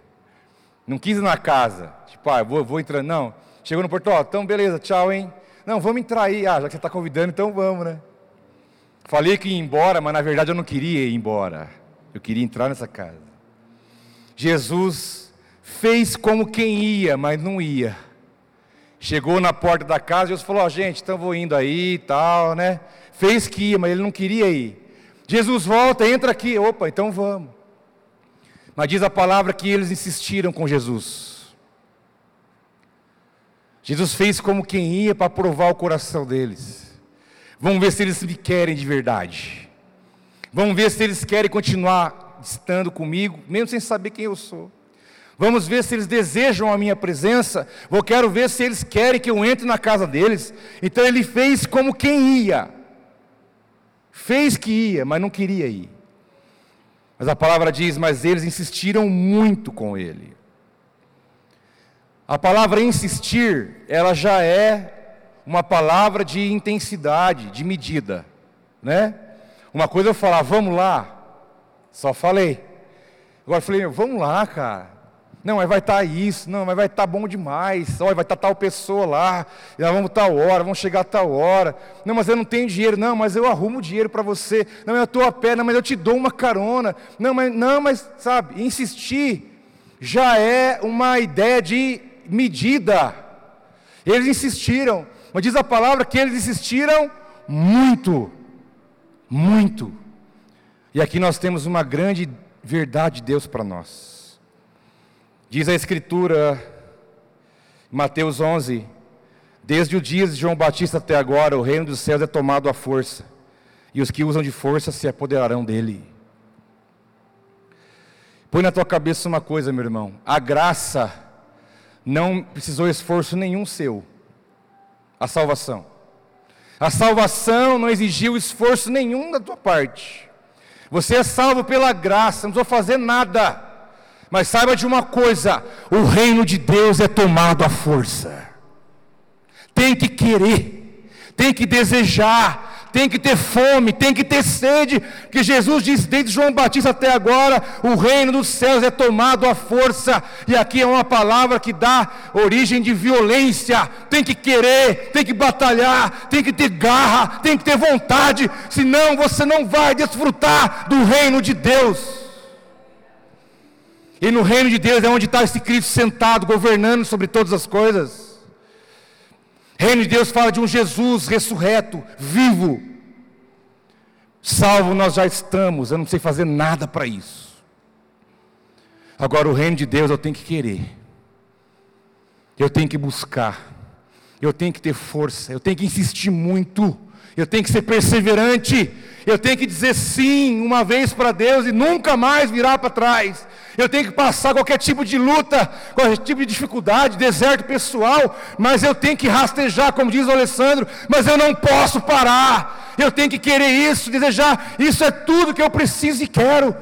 Não quis ir na casa. Tipo, ah, vou, vou entrar. Não. Chegou no portão, então beleza, tchau, hein? Não, vamos entrar aí. Ah, já que você está convidando, então vamos, né? Falei que ia embora, mas na verdade eu não queria ir embora. Eu queria entrar nessa casa. Jesus fez como quem ia, mas não ia. Chegou na porta da casa e Jesus falou: Ó, oh, gente, então vou indo aí e tal, né? Fez que ia, mas ele não queria ir. Jesus volta, entra aqui. Opa, então vamos. Mas diz a palavra que eles insistiram com Jesus. Jesus fez como quem ia para provar o coração deles. Vamos ver se eles me querem de verdade. Vamos ver se eles querem continuar estando comigo, mesmo sem saber quem eu sou. Vamos ver se eles desejam a minha presença. Vou quero ver se eles querem que eu entre na casa deles. Então ele fez como quem ia. Fez que ia, mas não queria ir. Mas a palavra diz: Mas eles insistiram muito com ele. A palavra insistir, ela já é uma palavra de intensidade, de medida, né? Uma coisa eu falar, vamos lá, só falei. Agora eu falei, vamos lá, cara. Não, mas vai estar tá isso, não, mas vai estar tá bom demais. Olha, vai estar tá tal pessoa lá, nós vamos tal hora, vamos chegar a tal hora. Não, mas eu não tenho dinheiro, não, mas eu arrumo dinheiro para você. Não, eu estou a pé, não, mas eu te dou uma carona. Não, mas, não, mas sabe, insistir já é uma ideia de medida. Eles insistiram, mas diz a palavra que eles insistiram muito, muito. E aqui nós temos uma grande verdade de Deus para nós. Diz a Escritura, Mateus 11: Desde o dia de João Batista até agora, o reino dos céus é tomado à força, e os que usam de força se apoderarão dele. Põe na tua cabeça uma coisa, meu irmão: a graça não precisou esforço nenhum seu. A salvação. A salvação não exigiu esforço nenhum da tua parte. Você é salvo pela graça, não precisou fazer nada. Mas saiba de uma coisa: o reino de Deus é tomado à força. Tem que querer, tem que desejar, tem que ter fome, tem que ter sede, que Jesus diz desde João Batista até agora, o reino dos céus é tomado à força, e aqui é uma palavra que dá origem de violência, tem que querer, tem que batalhar, tem que ter garra, tem que ter vontade, senão você não vai desfrutar do reino de Deus. E no reino de Deus é onde está esse Cristo sentado, governando sobre todas as coisas. Reino de Deus fala de um Jesus ressurreto, vivo. Salvo nós já estamos, eu não sei fazer nada para isso. Agora o reino de Deus eu tenho que querer. Eu tenho que buscar. Eu tenho que ter força, eu tenho que insistir muito. Eu tenho que ser perseverante. Eu tenho que dizer sim uma vez para Deus e nunca mais virar para trás. Eu tenho que passar qualquer tipo de luta, qualquer tipo de dificuldade, deserto pessoal, mas eu tenho que rastejar, como diz o Alessandro, mas eu não posso parar. Eu tenho que querer isso, desejar, isso é tudo que eu preciso e quero.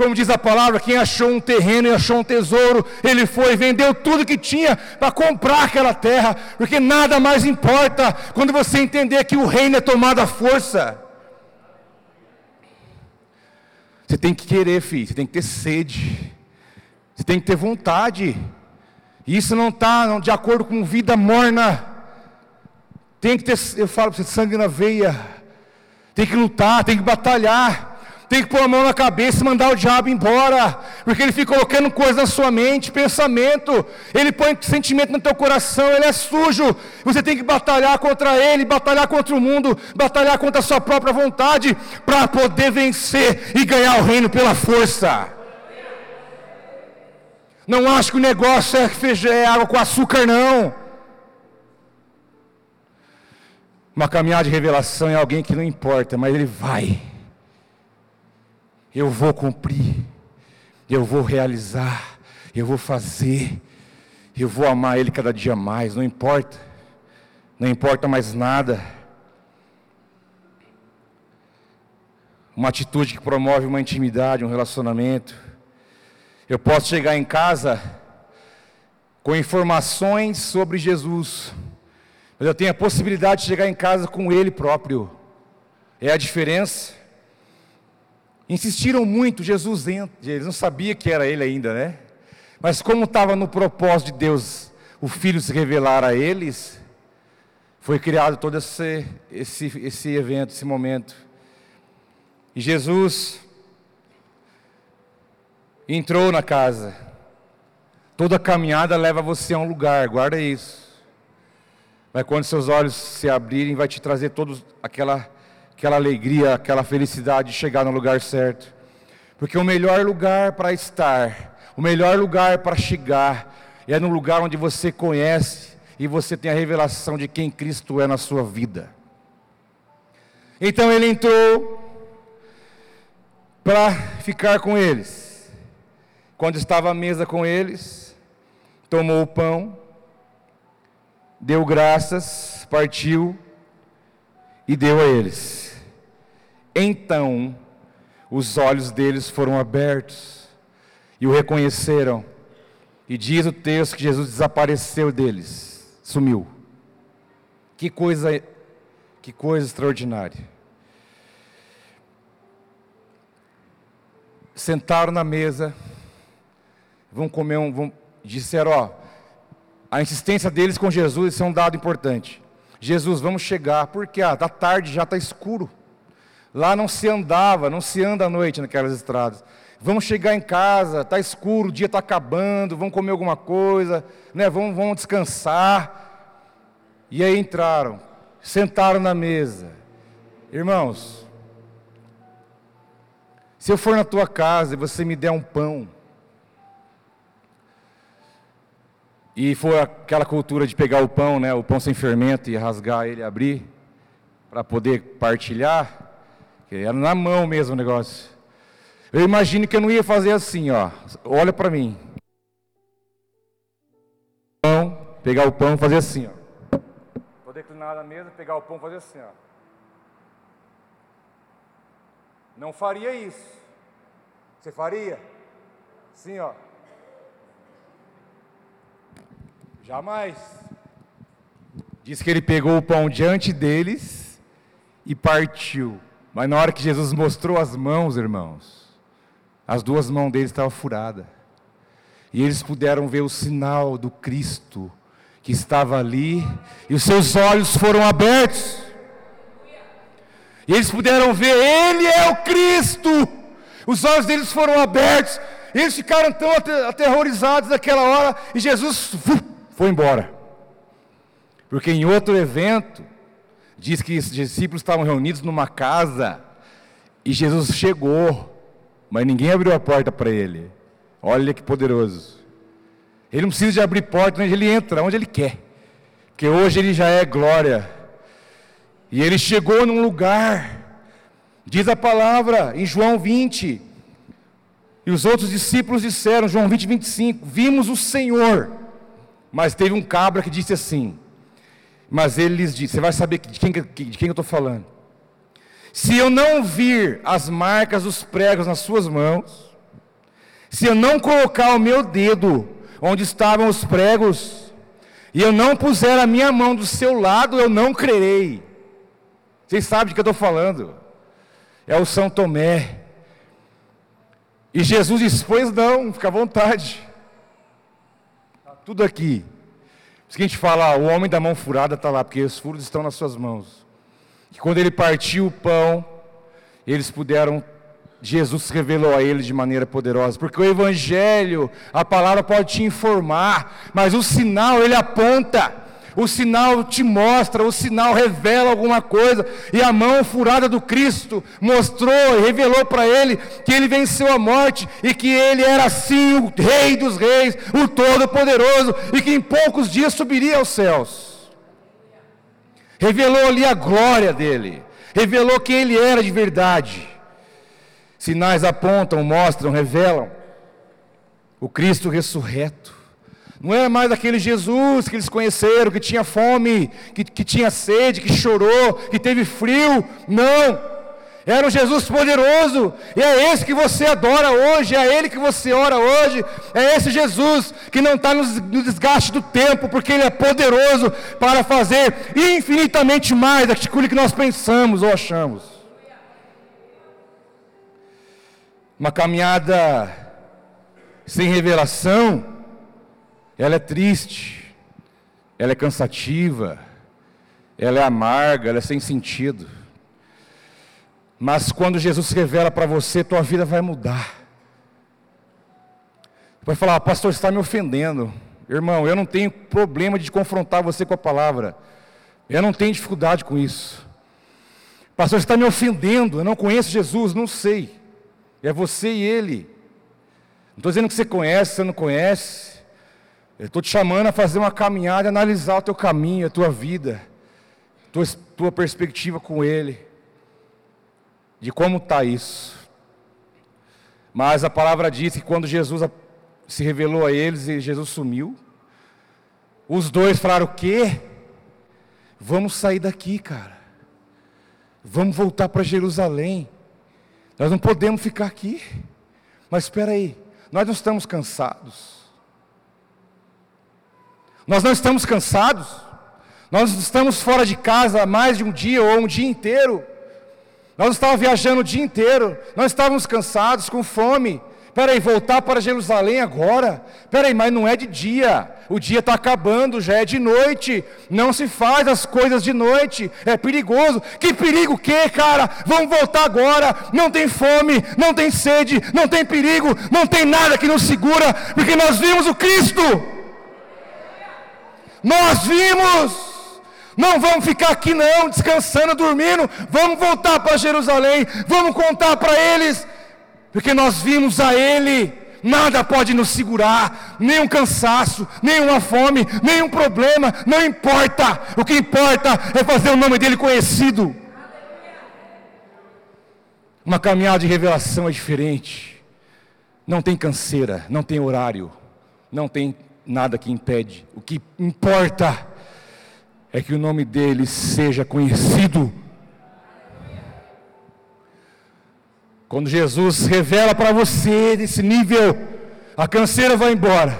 Como diz a palavra, quem achou um terreno e achou um tesouro, ele foi e vendeu tudo que tinha para comprar aquela terra, porque nada mais importa quando você entender que o reino é tomado à força. Você tem que querer, filho, você tem que ter sede, você tem que ter vontade. Isso não está de acordo com vida morna. Tem que ter, eu falo para você, sangue na veia. Tem que lutar, tem que batalhar tem que pôr a mão na cabeça e mandar o diabo embora, porque ele fica colocando coisas na sua mente, pensamento, ele põe sentimento no teu coração, ele é sujo, você tem que batalhar contra ele, batalhar contra o mundo, batalhar contra a sua própria vontade, para poder vencer e ganhar o reino pela força. Não acho que o negócio é, feijão, é água com açúcar, não. Uma caminhada de revelação é alguém que não importa, mas ele vai eu vou cumprir, eu vou realizar, eu vou fazer, eu vou amar Ele cada dia mais, não importa, não importa mais nada. Uma atitude que promove uma intimidade, um relacionamento. Eu posso chegar em casa com informações sobre Jesus, mas eu tenho a possibilidade de chegar em casa com Ele próprio. É a diferença. Insistiram muito, Jesus entra, eles não sabia que era ele ainda, né? Mas como estava no propósito de Deus o Filho se revelar a eles, foi criado todo esse, esse, esse evento, esse momento. E Jesus entrou na casa. Toda caminhada leva você a um lugar, guarda isso. Mas quando seus olhos se abrirem, vai te trazer toda aquela aquela alegria, aquela felicidade de chegar no lugar certo. Porque o melhor lugar para estar, o melhor lugar para chegar, é no lugar onde você conhece e você tem a revelação de quem Cristo é na sua vida. Então ele entrou para ficar com eles. Quando estava à mesa com eles, tomou o pão, deu graças, partiu e deu a eles. Então os olhos deles foram abertos e o reconheceram. E diz o texto que Jesus desapareceu deles, sumiu. Que coisa, que coisa extraordinária. Sentaram na mesa, vão comer um, vão, disseram, ó, a insistência deles com Jesus, isso é um dado importante. Jesus, vamos chegar, porque ah, da tarde já está escuro. Lá não se andava, não se anda à noite naquelas estradas. Vamos chegar em casa, está escuro, o dia está acabando, vamos comer alguma coisa, né? vamos, vamos descansar. E aí entraram, sentaram na mesa. Irmãos, se eu for na tua casa e você me der um pão, e for aquela cultura de pegar o pão, né, o pão sem fermento e rasgar ele, abrir, para poder partilhar, era na mão mesmo o negócio. Eu imagino que eu não ia fazer assim, ó. Olha para mim. pegar o pão fazer assim, ó. Vou declinar na mesa, pegar o pão fazer assim, ó. Não faria isso. Você faria? Sim, ó. Jamais. Diz que ele pegou o pão diante deles e partiu. Mas na hora que Jesus mostrou as mãos, irmãos, as duas mãos deles estavam furadas. E eles puderam ver o sinal do Cristo que estava ali, e os seus olhos foram abertos. E eles puderam ver, Ele é o Cristo. Os olhos deles foram abertos. Eles ficaram tão aterrorizados naquela hora, e Jesus foi embora. Porque em outro evento, diz que os discípulos estavam reunidos numa casa, e Jesus chegou, mas ninguém abriu a porta para ele. Olha que poderoso. Ele não precisa de abrir porta, ele entra onde ele quer. Porque hoje ele já é glória. E ele chegou num lugar, diz a palavra em João 20. E os outros discípulos disseram, João 20, 25: Vimos o Senhor. Mas teve um cabra que disse assim: Mas ele lhes disse: Você vai saber de quem, de quem eu estou falando. Se eu não vir as marcas dos pregos nas suas mãos, se eu não colocar o meu dedo onde estavam os pregos, e eu não puser a minha mão do seu lado, eu não crerei. Vocês sabem de que eu estou falando? É o São Tomé. E Jesus disse: Pois não, fica à vontade. Está tudo aqui. Por isso que a gente fala: o homem da mão furada está lá, porque os furos estão nas suas mãos. E quando ele partiu o pão, eles puderam Jesus revelou a ele de maneira poderosa, porque o Evangelho, a palavra pode te informar, mas o sinal ele aponta, o sinal te mostra, o sinal revela alguma coisa, e a mão furada do Cristo mostrou e revelou para ele que ele venceu a morte e que ele era sim o Rei dos Reis, o Todo-Poderoso, e que em poucos dias subiria aos céus. Revelou ali a glória dele, revelou quem ele era de verdade. Sinais apontam, mostram, revelam o Cristo ressurreto. Não era mais aquele Jesus que eles conheceram, que tinha fome, que, que tinha sede, que chorou, que teve frio. Não. Era um Jesus poderoso, e é esse que você adora hoje, é ele que você ora hoje, é esse Jesus que não está no desgaste do tempo, porque ele é poderoso para fazer infinitamente mais daquilo que nós pensamos ou achamos. Uma caminhada sem revelação, ela é triste, ela é cansativa, ela é amarga, ela é sem sentido. Mas quando Jesus revela para você, tua vida vai mudar. Vai falar, ah, pastor, está me ofendendo. Irmão, eu não tenho problema de confrontar você com a palavra. Eu não tenho dificuldade com isso. Pastor, está me ofendendo. Eu não conheço Jesus, não sei. É você e ele. Não estou dizendo que você conhece, você não conhece. Eu estou te chamando a fazer uma caminhada, analisar o teu caminho, a tua vida, tua, tua perspectiva com ele, de como está isso. Mas a palavra diz que quando Jesus se revelou a eles e Jesus sumiu, os dois falaram: O quê? Vamos sair daqui, cara. Vamos voltar para Jerusalém. Nós não podemos ficar aqui. Mas espera aí, nós não estamos cansados. Nós não estamos cansados. Nós estamos fora de casa mais de um dia ou um dia inteiro. Nós estávamos viajando o dia inteiro. Nós estávamos cansados, com fome. Peraí, voltar para Jerusalém agora? Peraí, mas não é de dia. O dia está acabando, já é de noite. Não se faz as coisas de noite. É perigoso. Que perigo que, cara? Vamos voltar agora. Não tem fome, não tem sede, não tem perigo, não tem nada que nos segura, porque nós vimos o Cristo. Nós vimos. Não vamos ficar aqui não, descansando, dormindo. Vamos voltar para Jerusalém. Vamos contar para eles porque nós vimos a Ele, nada pode nos segurar, nem um cansaço, nem uma fome, nem um problema, não importa, o que importa é fazer o nome dEle conhecido. Uma caminhada de revelação é diferente, não tem canseira, não tem horário, não tem nada que impede. O que importa é que o nome dele seja conhecido. Quando Jesus revela para você nesse nível, a canseira vai embora,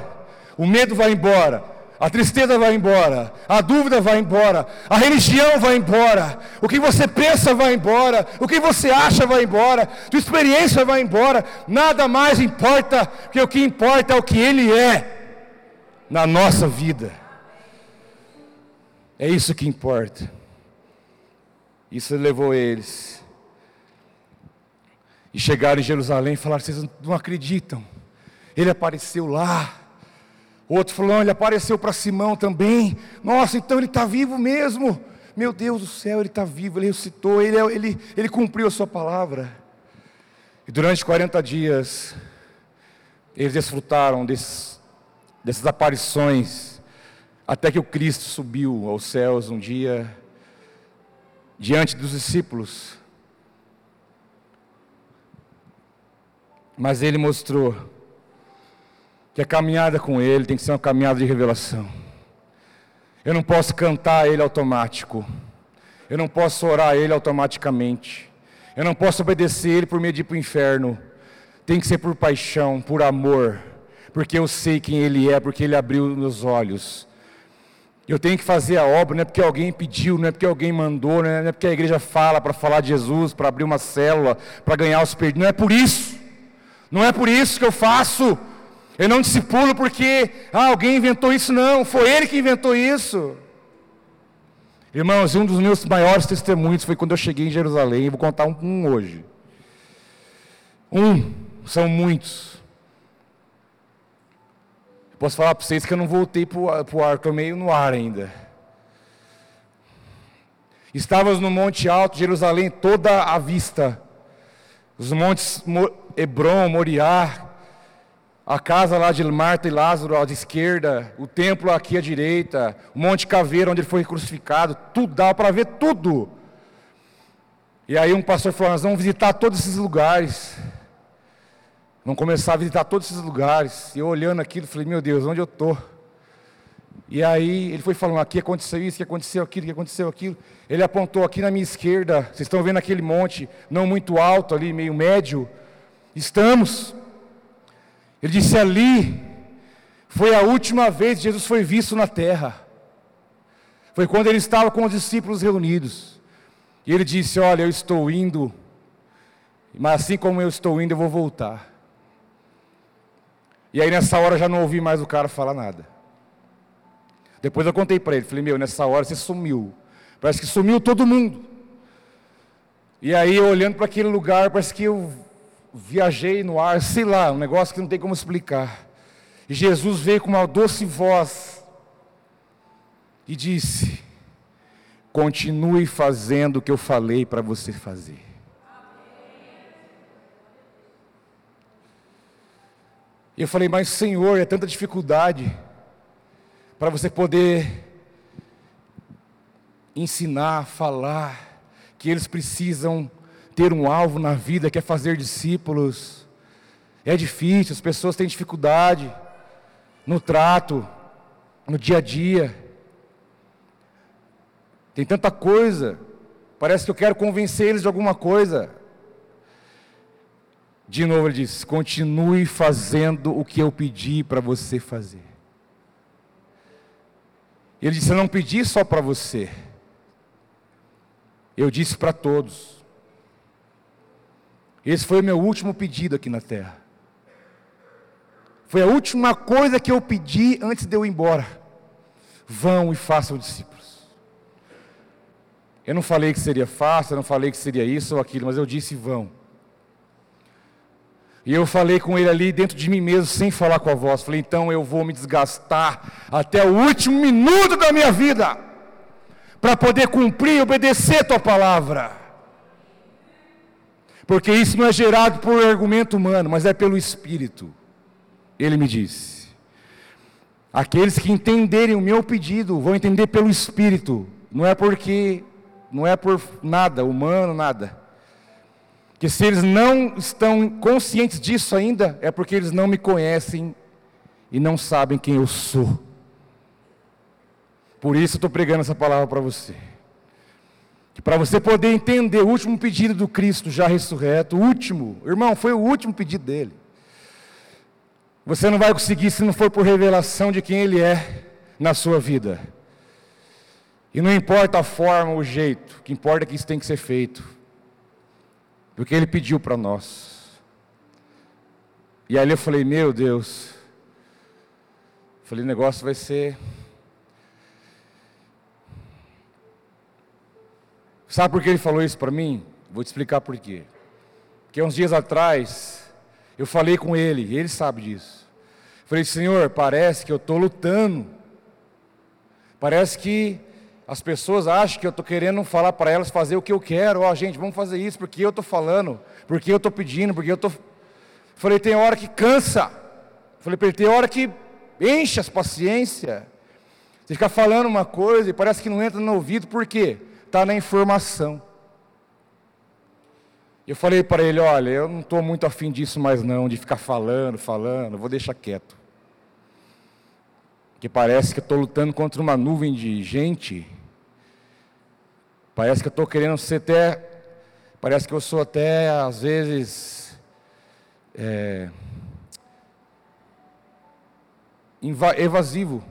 o medo vai embora, a tristeza vai embora, a dúvida vai embora, a religião vai embora, o que você pensa vai embora, o que você acha vai embora, tua experiência vai embora, nada mais importa, porque o que importa é o que Ele é na nossa vida. É isso que importa. Isso levou eles. E chegaram em Jerusalém e falaram: vocês não acreditam. Ele apareceu lá. Outro falou: ele apareceu para Simão também. Nossa, então ele está vivo mesmo. Meu Deus do céu, ele está vivo, ele ressuscitou, ele, é, ele, ele cumpriu a sua palavra. E durante 40 dias, eles desfrutaram desses, dessas aparições até que o Cristo subiu aos céus um dia, diante dos discípulos. Mas ele mostrou que a caminhada com ele tem que ser uma caminhada de revelação. Eu não posso cantar ele automático. Eu não posso orar ele automaticamente. Eu não posso obedecer ele por meio de ir para o inferno. Tem que ser por paixão, por amor. Porque eu sei quem ele é, porque ele abriu meus olhos. Eu tenho que fazer a obra, não é porque alguém pediu, não é porque alguém mandou, não é porque a igreja fala para falar de Jesus, para abrir uma célula, para ganhar os perdidos. Não é por isso. Não é por isso que eu faço. Eu não discipulo porque ah, alguém inventou isso, não. Foi ele que inventou isso. Irmãos, um dos meus maiores testemunhos foi quando eu cheguei em Jerusalém. Vou contar um, um hoje. Um, são muitos. Posso falar para vocês que eu não voltei para o ar, estou meio no ar ainda. Estávamos no Monte Alto, Jerusalém, toda à vista. Os montes Hebron, Moriá, a casa lá de Marta e Lázaro à esquerda, o templo aqui à direita, o Monte Caveira, onde ele foi crucificado, tudo dava para ver tudo. E aí um pastor falou: Nós vamos visitar todos esses lugares. Vamos começar a visitar todos esses lugares. E eu olhando aquilo, falei, meu Deus, onde eu estou? E aí ele foi falando, aqui aconteceu isso, aqui aconteceu aquilo, aqui aconteceu aquilo. Ele apontou aqui na minha esquerda, vocês estão vendo aquele monte, não muito alto ali, meio médio. Estamos. Ele disse ali, foi a última vez que Jesus foi visto na terra. Foi quando ele estava com os discípulos reunidos. E ele disse: Olha, eu estou indo, mas assim como eu estou indo, eu vou voltar. E aí nessa hora eu já não ouvi mais o cara falar nada. Depois eu contei para ele, falei, meu, nessa hora você sumiu. Parece que sumiu todo mundo. E aí olhando para aquele lugar, parece que eu viajei no ar, sei lá, um negócio que não tem como explicar. E Jesus veio com uma doce voz e disse: Continue fazendo o que eu falei para você fazer. E eu falei, mas Senhor, é tanta dificuldade para você poder ensinar, falar, que eles precisam ter um alvo na vida, que é fazer discípulos. É difícil, as pessoas têm dificuldade no trato, no dia a dia. Tem tanta coisa, parece que eu quero convencer eles de alguma coisa. De novo ele diz: continue fazendo o que eu pedi para você fazer. Ele disse: eu não pedi só para você, eu disse para todos. Esse foi o meu último pedido aqui na terra. Foi a última coisa que eu pedi antes de eu ir embora. Vão e façam discípulos. Eu não falei que seria fácil, eu não falei que seria isso ou aquilo, mas eu disse: vão. E eu falei com ele ali dentro de mim mesmo, sem falar com a voz. Falei, então eu vou me desgastar até o último minuto da minha vida, para poder cumprir e obedecer a tua palavra. Porque isso não é gerado por argumento humano, mas é pelo Espírito. Ele me disse: aqueles que entenderem o meu pedido vão entender pelo Espírito, não é porque, não é por nada humano, nada que se eles não estão conscientes disso ainda, é porque eles não me conhecem e não sabem quem eu sou. Por isso estou pregando essa palavra para você. Que para você poder entender o último pedido do Cristo já ressurreto, o último, irmão, foi o último pedido dele. Você não vai conseguir se não for por revelação de quem Ele é na sua vida. E não importa a forma, o jeito, o que importa é que isso tem que ser feito. Porque Ele pediu para nós. E aí eu falei, meu Deus. Falei, o negócio vai ser. Sabe por que ele falou isso para mim? Vou te explicar por quê. Porque uns dias atrás, eu falei com ele, e ele sabe disso. Falei, Senhor, parece que eu estou lutando. Parece que as pessoas acham que eu estou querendo falar para elas fazer o que eu quero. Ó, oh, gente, vamos fazer isso porque eu estou falando, porque eu estou pedindo, porque eu estou. Falei, tem hora que cansa. Falei para ele, tem hora que enche as paciência. Você fica falando uma coisa e parece que não entra no ouvido, por quê? Está na informação. Eu falei para ele: olha, eu não estou muito afim disso mais não, de ficar falando, falando, vou deixar quieto. Que parece que estou lutando contra uma nuvem de gente. Parece que eu estou querendo ser até. Parece que eu sou até, às vezes. É, evasivo.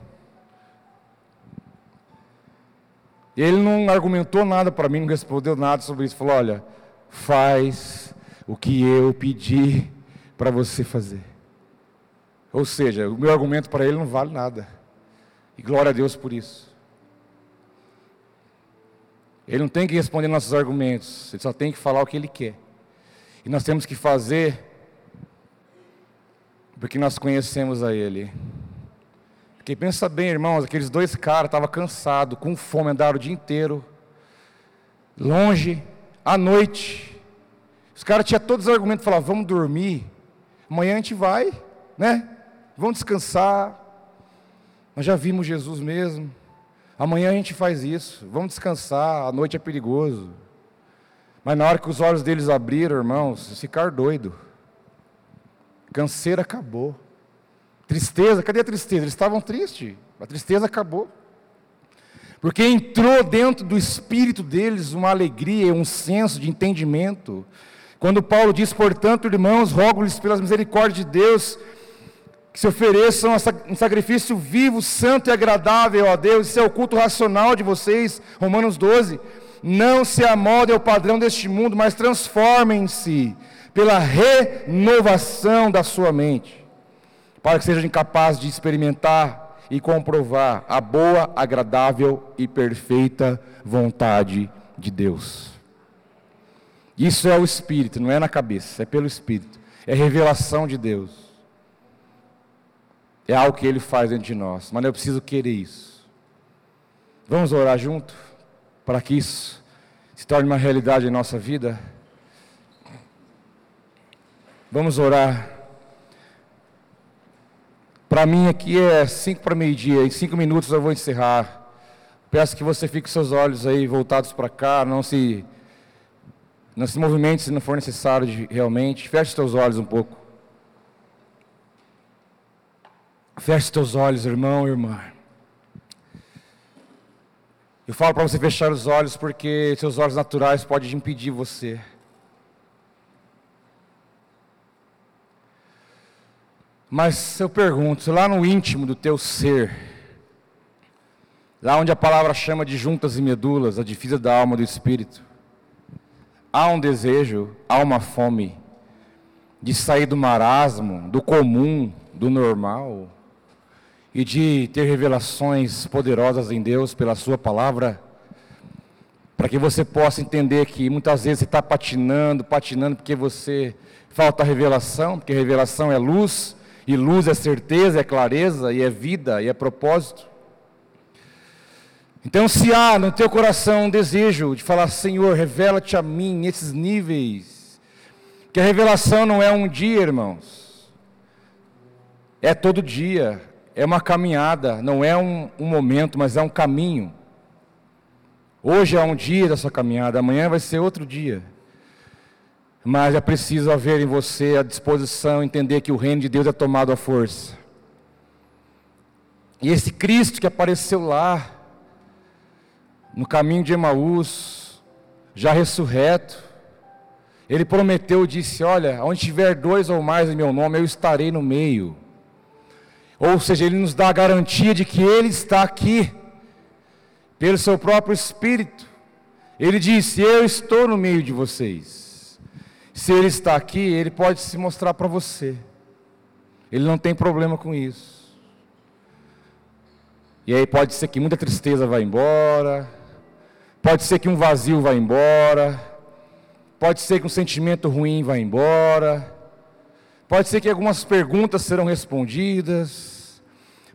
Ele não argumentou nada para mim, não respondeu nada sobre isso. Falou: olha, faz o que eu pedi para você fazer. Ou seja, o meu argumento para ele não vale nada. E glória a Deus por isso. Ele não tem que responder nossos argumentos, ele só tem que falar o que ele quer. E nós temos que fazer porque nós conhecemos a ele. Porque pensa bem, irmãos, aqueles dois caras estavam cansados, com fome, andaram o dia inteiro, longe, à noite. Os caras tinham todos os argumentos, falavam, vamos dormir, amanhã a gente vai, né? Vamos descansar. Nós já vimos Jesus mesmo. Amanhã a gente faz isso, vamos descansar, a noite é perigoso. Mas na hora que os olhos deles abriram, irmãos, ficar doido. Canseira acabou. Tristeza, cadê a tristeza? Eles estavam tristes, a tristeza acabou. Porque entrou dentro do espírito deles uma alegria, um senso de entendimento. Quando Paulo diz, portanto, irmãos, rogo-lhes pelas misericórdias de Deus, se ofereçam um sacrifício vivo, santo e agradável a Deus, isso é o culto racional de vocês, Romanos 12. Não se amoldem ao padrão deste mundo, mas transformem-se pela renovação da sua mente, para que sejam capazes de experimentar e comprovar a boa, agradável e perfeita vontade de Deus. Isso é o Espírito, não é na cabeça, é pelo Espírito. É revelação de Deus. É algo que Ele faz dentro de nós, mas eu preciso querer isso. Vamos orar junto para que isso se torne uma realidade em nossa vida? Vamos orar. Para mim aqui é cinco para meio-dia, em cinco minutos eu vou encerrar. Peço que você fique seus olhos aí voltados para cá, não se não se movimente se não for necessário de, realmente. Feche seus olhos um pouco. Feche seus olhos, irmão e irmã. Eu falo para você fechar os olhos porque seus olhos naturais podem impedir você. Mas eu pergunto, lá no íntimo do teu ser, lá onde a palavra chama de juntas e medulas, a divisa da alma e do espírito, há um desejo, há uma fome de sair do marasmo, do comum, do normal, e de ter revelações poderosas em Deus pela Sua palavra, para que você possa entender que muitas vezes você está patinando, patinando porque você falta revelação, porque revelação é luz, e luz é certeza, é clareza, e é vida, e é propósito. Então, se há no teu coração um desejo de falar, Senhor, revela-te a mim nesses níveis, que a revelação não é um dia, irmãos, é todo dia, é uma caminhada, não é um, um momento, mas é um caminho. Hoje é um dia dessa caminhada, amanhã vai ser outro dia. Mas é preciso haver em você a disposição, entender que o reino de Deus é tomado à força. E esse Cristo que apareceu lá, no caminho de Emaús, já ressurreto, ele prometeu, disse: Olha, onde tiver dois ou mais em meu nome, eu estarei no meio. Ou seja, ele nos dá a garantia de que ele está aqui, pelo seu próprio Espírito. Ele disse: Eu estou no meio de vocês. Se ele está aqui, ele pode se mostrar para você. Ele não tem problema com isso. E aí pode ser que muita tristeza vá embora, pode ser que um vazio vá embora, pode ser que um sentimento ruim vá embora, pode ser que algumas perguntas serão respondidas,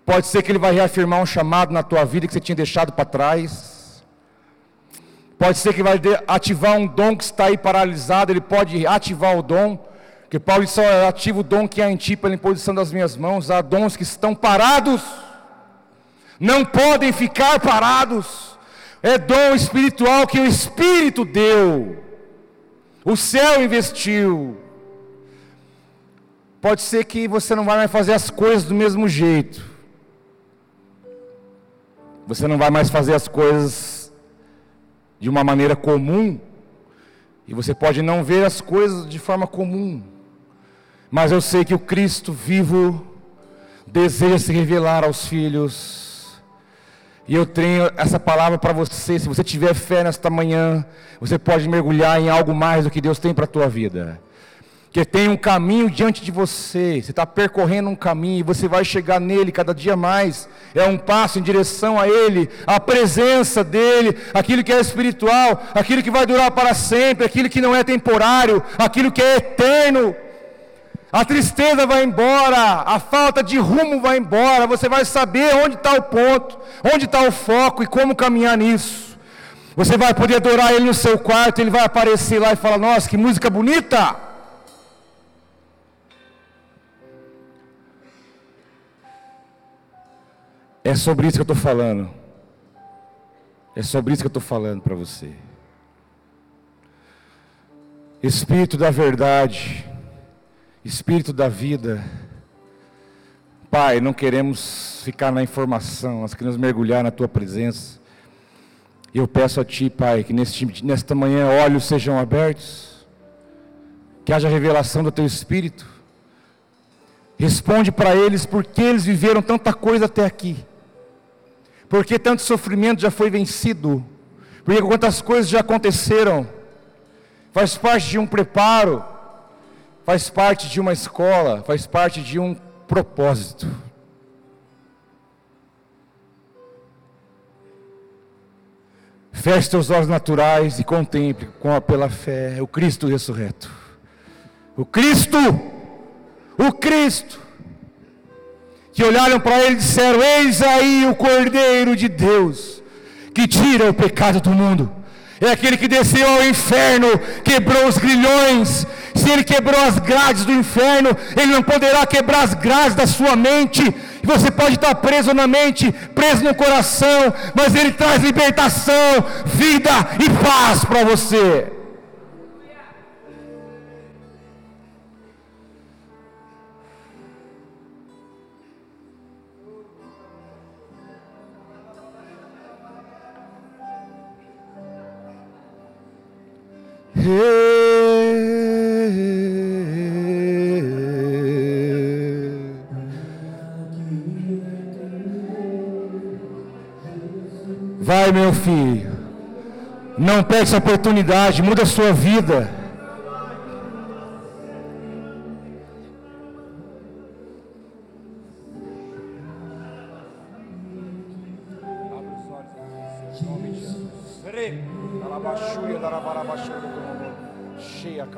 pode ser que ele vai reafirmar um chamado na tua vida que você tinha deixado para trás. Pode ser que vai ativar um dom que está aí paralisado, ele pode ativar o dom, que Paulo só ativa o dom que há em ti pela imposição das minhas mãos, há dons que estão parados não podem ficar parados. É dom espiritual que o Espírito deu, o céu investiu. Pode ser que você não vai mais fazer as coisas do mesmo jeito. Você não vai mais fazer as coisas de uma maneira comum. E você pode não ver as coisas de forma comum. Mas eu sei que o Cristo vivo deseja se revelar aos filhos e eu tenho essa palavra para você. Se você tiver fé nesta manhã, você pode mergulhar em algo mais do que Deus tem para a tua vida. Que tem um caminho diante de você. Você está percorrendo um caminho e você vai chegar nele cada dia mais. É um passo em direção a Ele, a presença dEle, aquilo que é espiritual, aquilo que vai durar para sempre, aquilo que não é temporário, aquilo que é eterno. A tristeza vai embora, a falta de rumo vai embora, você vai saber onde está o ponto, onde está o foco e como caminhar nisso. Você vai poder adorar Ele no seu quarto, Ele vai aparecer lá e falar: Nossa, que música bonita! É sobre isso que eu estou falando. É sobre isso que eu estou falando para você. Espírito da verdade Espírito da vida, Pai, não queremos ficar na informação, nós queremos mergulhar na Tua presença. Eu peço a Ti, Pai, que neste, nesta manhã olhos sejam abertos, que haja revelação do Teu Espírito. Responde para eles porque eles viveram tanta coisa até aqui, porque tanto sofrimento já foi vencido, porque quantas coisas já aconteceram, faz parte de um preparo faz parte de uma escola, faz parte de um propósito. Feche teus olhos naturais e contemple com a, pela fé o Cristo ressurreto. O Cristo, o Cristo, que olharam para ele e disseram: Eis aí o Cordeiro de Deus, que tira o pecado do mundo. É aquele que desceu ao inferno, quebrou os grilhões. Se ele quebrou as grades do inferno, ele não poderá quebrar as grades da sua mente. Você pode estar preso na mente, preso no coração, mas ele traz libertação, vida e paz para você. Vai, meu filho. Não pegue essa oportunidade, muda a sua vida.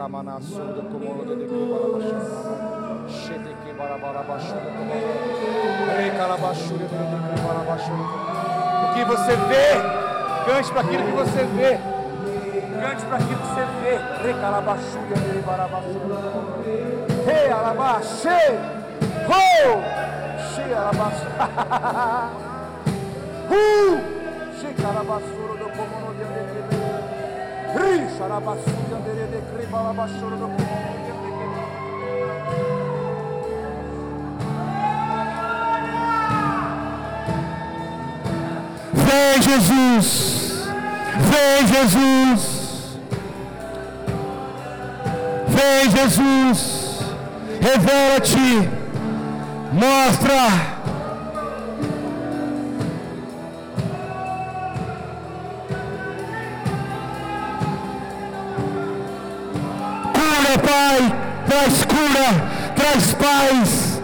Kamana soda como de shede que barabarabashura como re calabashura de barabashura o que você vê cante para aquilo que você vê. Cante para aquilo que você vê. Re calabashura de barabashura re alabaxe ho she alabaxe uh she calabashura do como de Vem, Jesus. Vem, Jesus. Vem, Jesus. Revela-te. Mostra. Paz.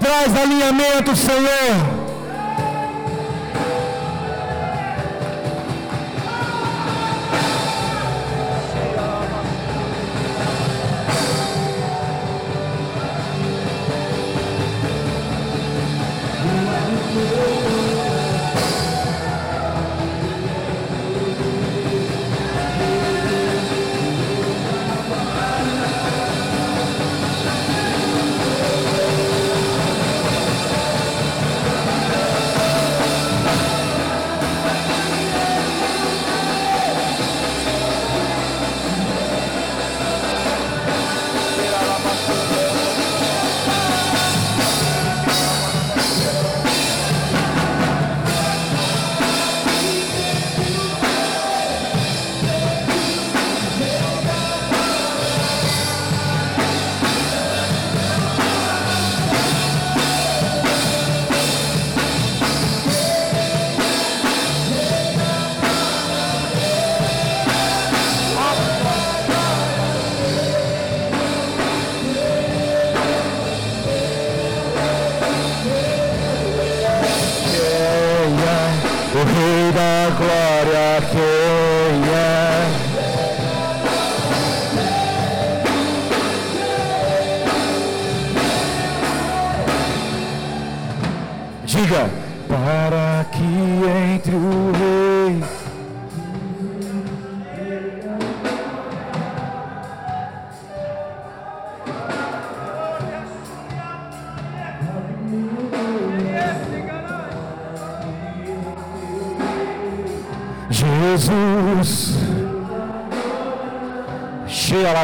Traz alinhamento, Senhor.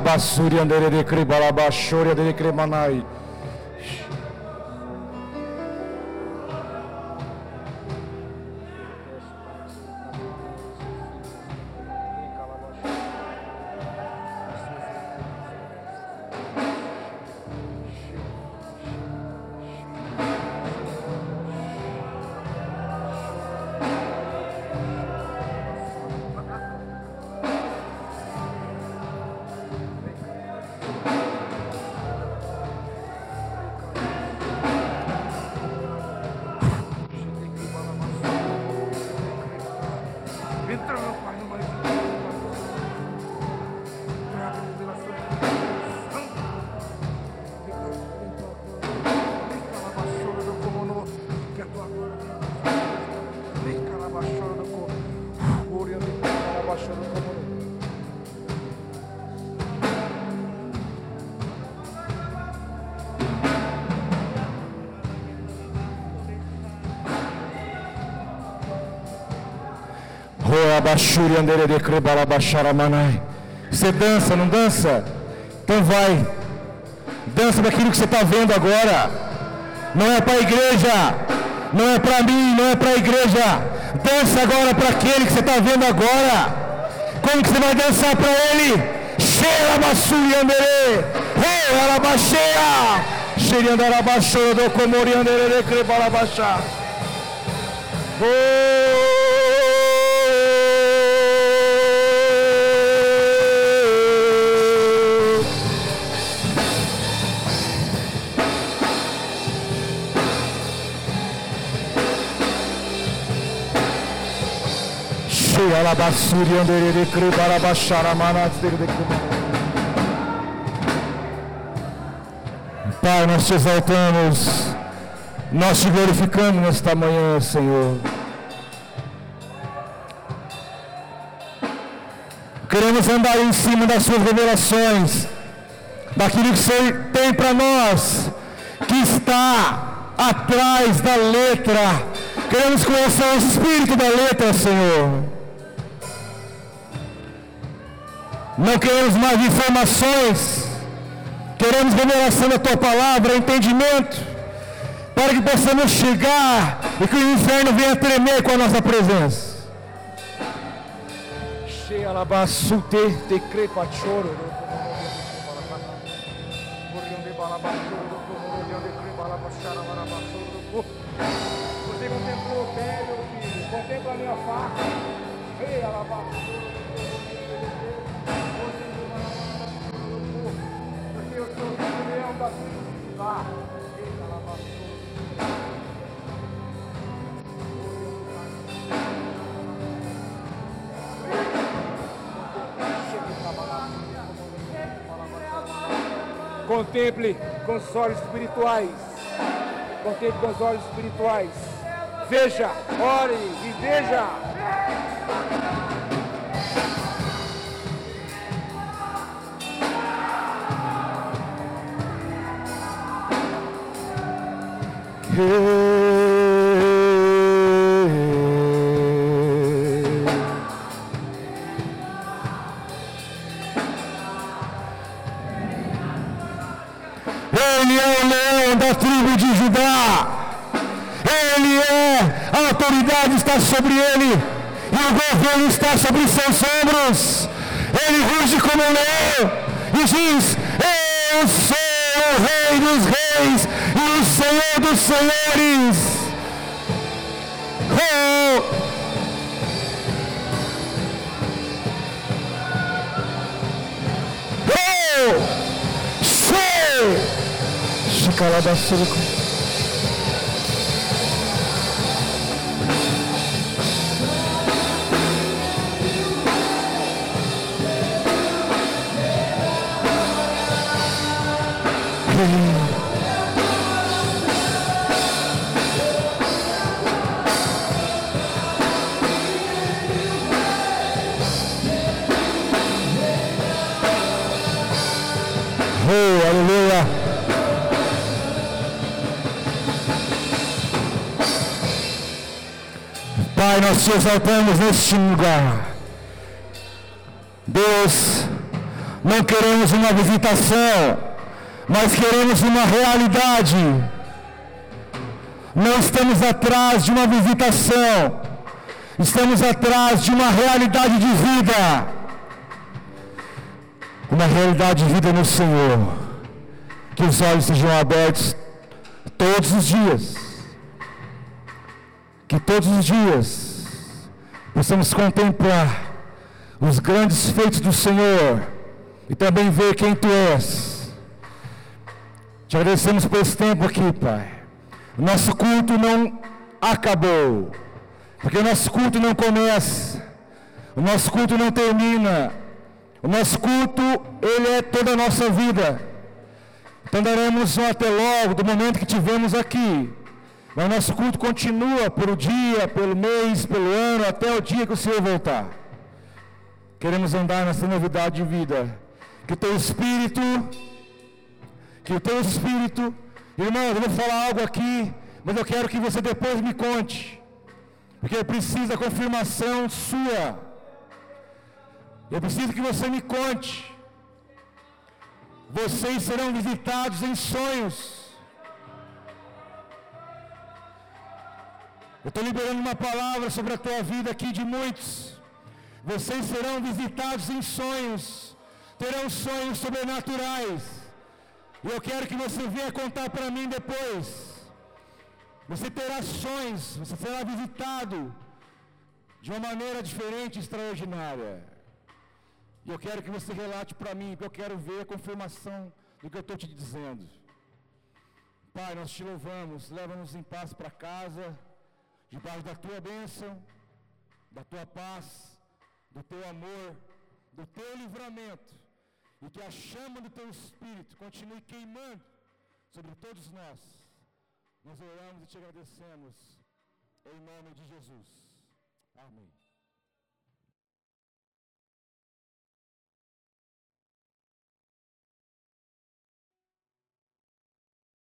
Basuri andere de kribala bashori andere Você dança, não dança? Então vai. Dança daquilo que você está vendo agora. Não é para a igreja. Não é para mim, não é para a igreja. Dança agora para aquele que você está vendo agora. Como que você vai dançar para ele? Cheira basuri andere. Cheirando ela baixou do comori andere creba baixar. Oh. Pai, nós te exaltamos, nós te glorificamos nesta manhã, Senhor. Queremos andar em cima das suas revelações, daquilo que você tem para nós, que está atrás da letra. Queremos conhecer o espírito da letra, Senhor. Não queremos mais informações. Queremos revelação da tua palavra, entendimento. para que possamos chegar e que o inferno venha tremer com a nossa presença. Cheia alabaçute, te crepa choro. Você Contemple com os olhos espirituais. Contemple com os olhos espirituais. Veja, ore e veja. Ele sobre ele, e o governo está sobre seus ombros. Ele ruge como um leão e diz: Eu sou o Rei dos Reis e o Senhor dos Senhores. Oh! Oh! Sei! Chicalabassuco. Oh, aleluia. Pai, nós te exaltamos neste lugar. Deus, não queremos uma visitação, mas queremos uma realidade. Não estamos atrás de uma visitação, estamos atrás de uma realidade de vida. Uma realidade de vida no Senhor. Que os olhos sejam abertos todos os dias. Que todos os dias possamos contemplar os grandes feitos do Senhor e também ver quem Tu és. Te agradecemos por esse tempo aqui, Pai. O nosso culto não acabou, porque o nosso culto não começa, o nosso culto não termina, o nosso culto, ele é toda a nossa vida. Então daremos um até logo do momento que tivemos aqui. Mas o nosso culto continua pelo dia, pelo mês, pelo ano, até o dia que o Senhor voltar. Queremos andar nessa novidade de vida. Que o teu espírito, que o teu espírito, irmão, eu vou falar algo aqui, mas eu quero que você depois me conte. Porque eu preciso da confirmação sua. Eu preciso que você me conte. Vocês serão visitados em sonhos. Eu estou liberando uma palavra sobre a tua vida aqui de muitos. Vocês serão visitados em sonhos. Terão sonhos sobrenaturais. E eu quero que você venha contar para mim depois. Você terá sonhos, você será visitado de uma maneira diferente e extraordinária. E eu quero que você relate para mim, porque eu quero ver a confirmação do que eu estou te dizendo. Pai, nós te louvamos, leva-nos em paz para casa, debaixo da tua bênção, da tua paz, do teu amor, do teu livramento, e que a chama do teu espírito continue queimando sobre todos nós. Nós oramos e te agradecemos, em nome de Jesus. Amém.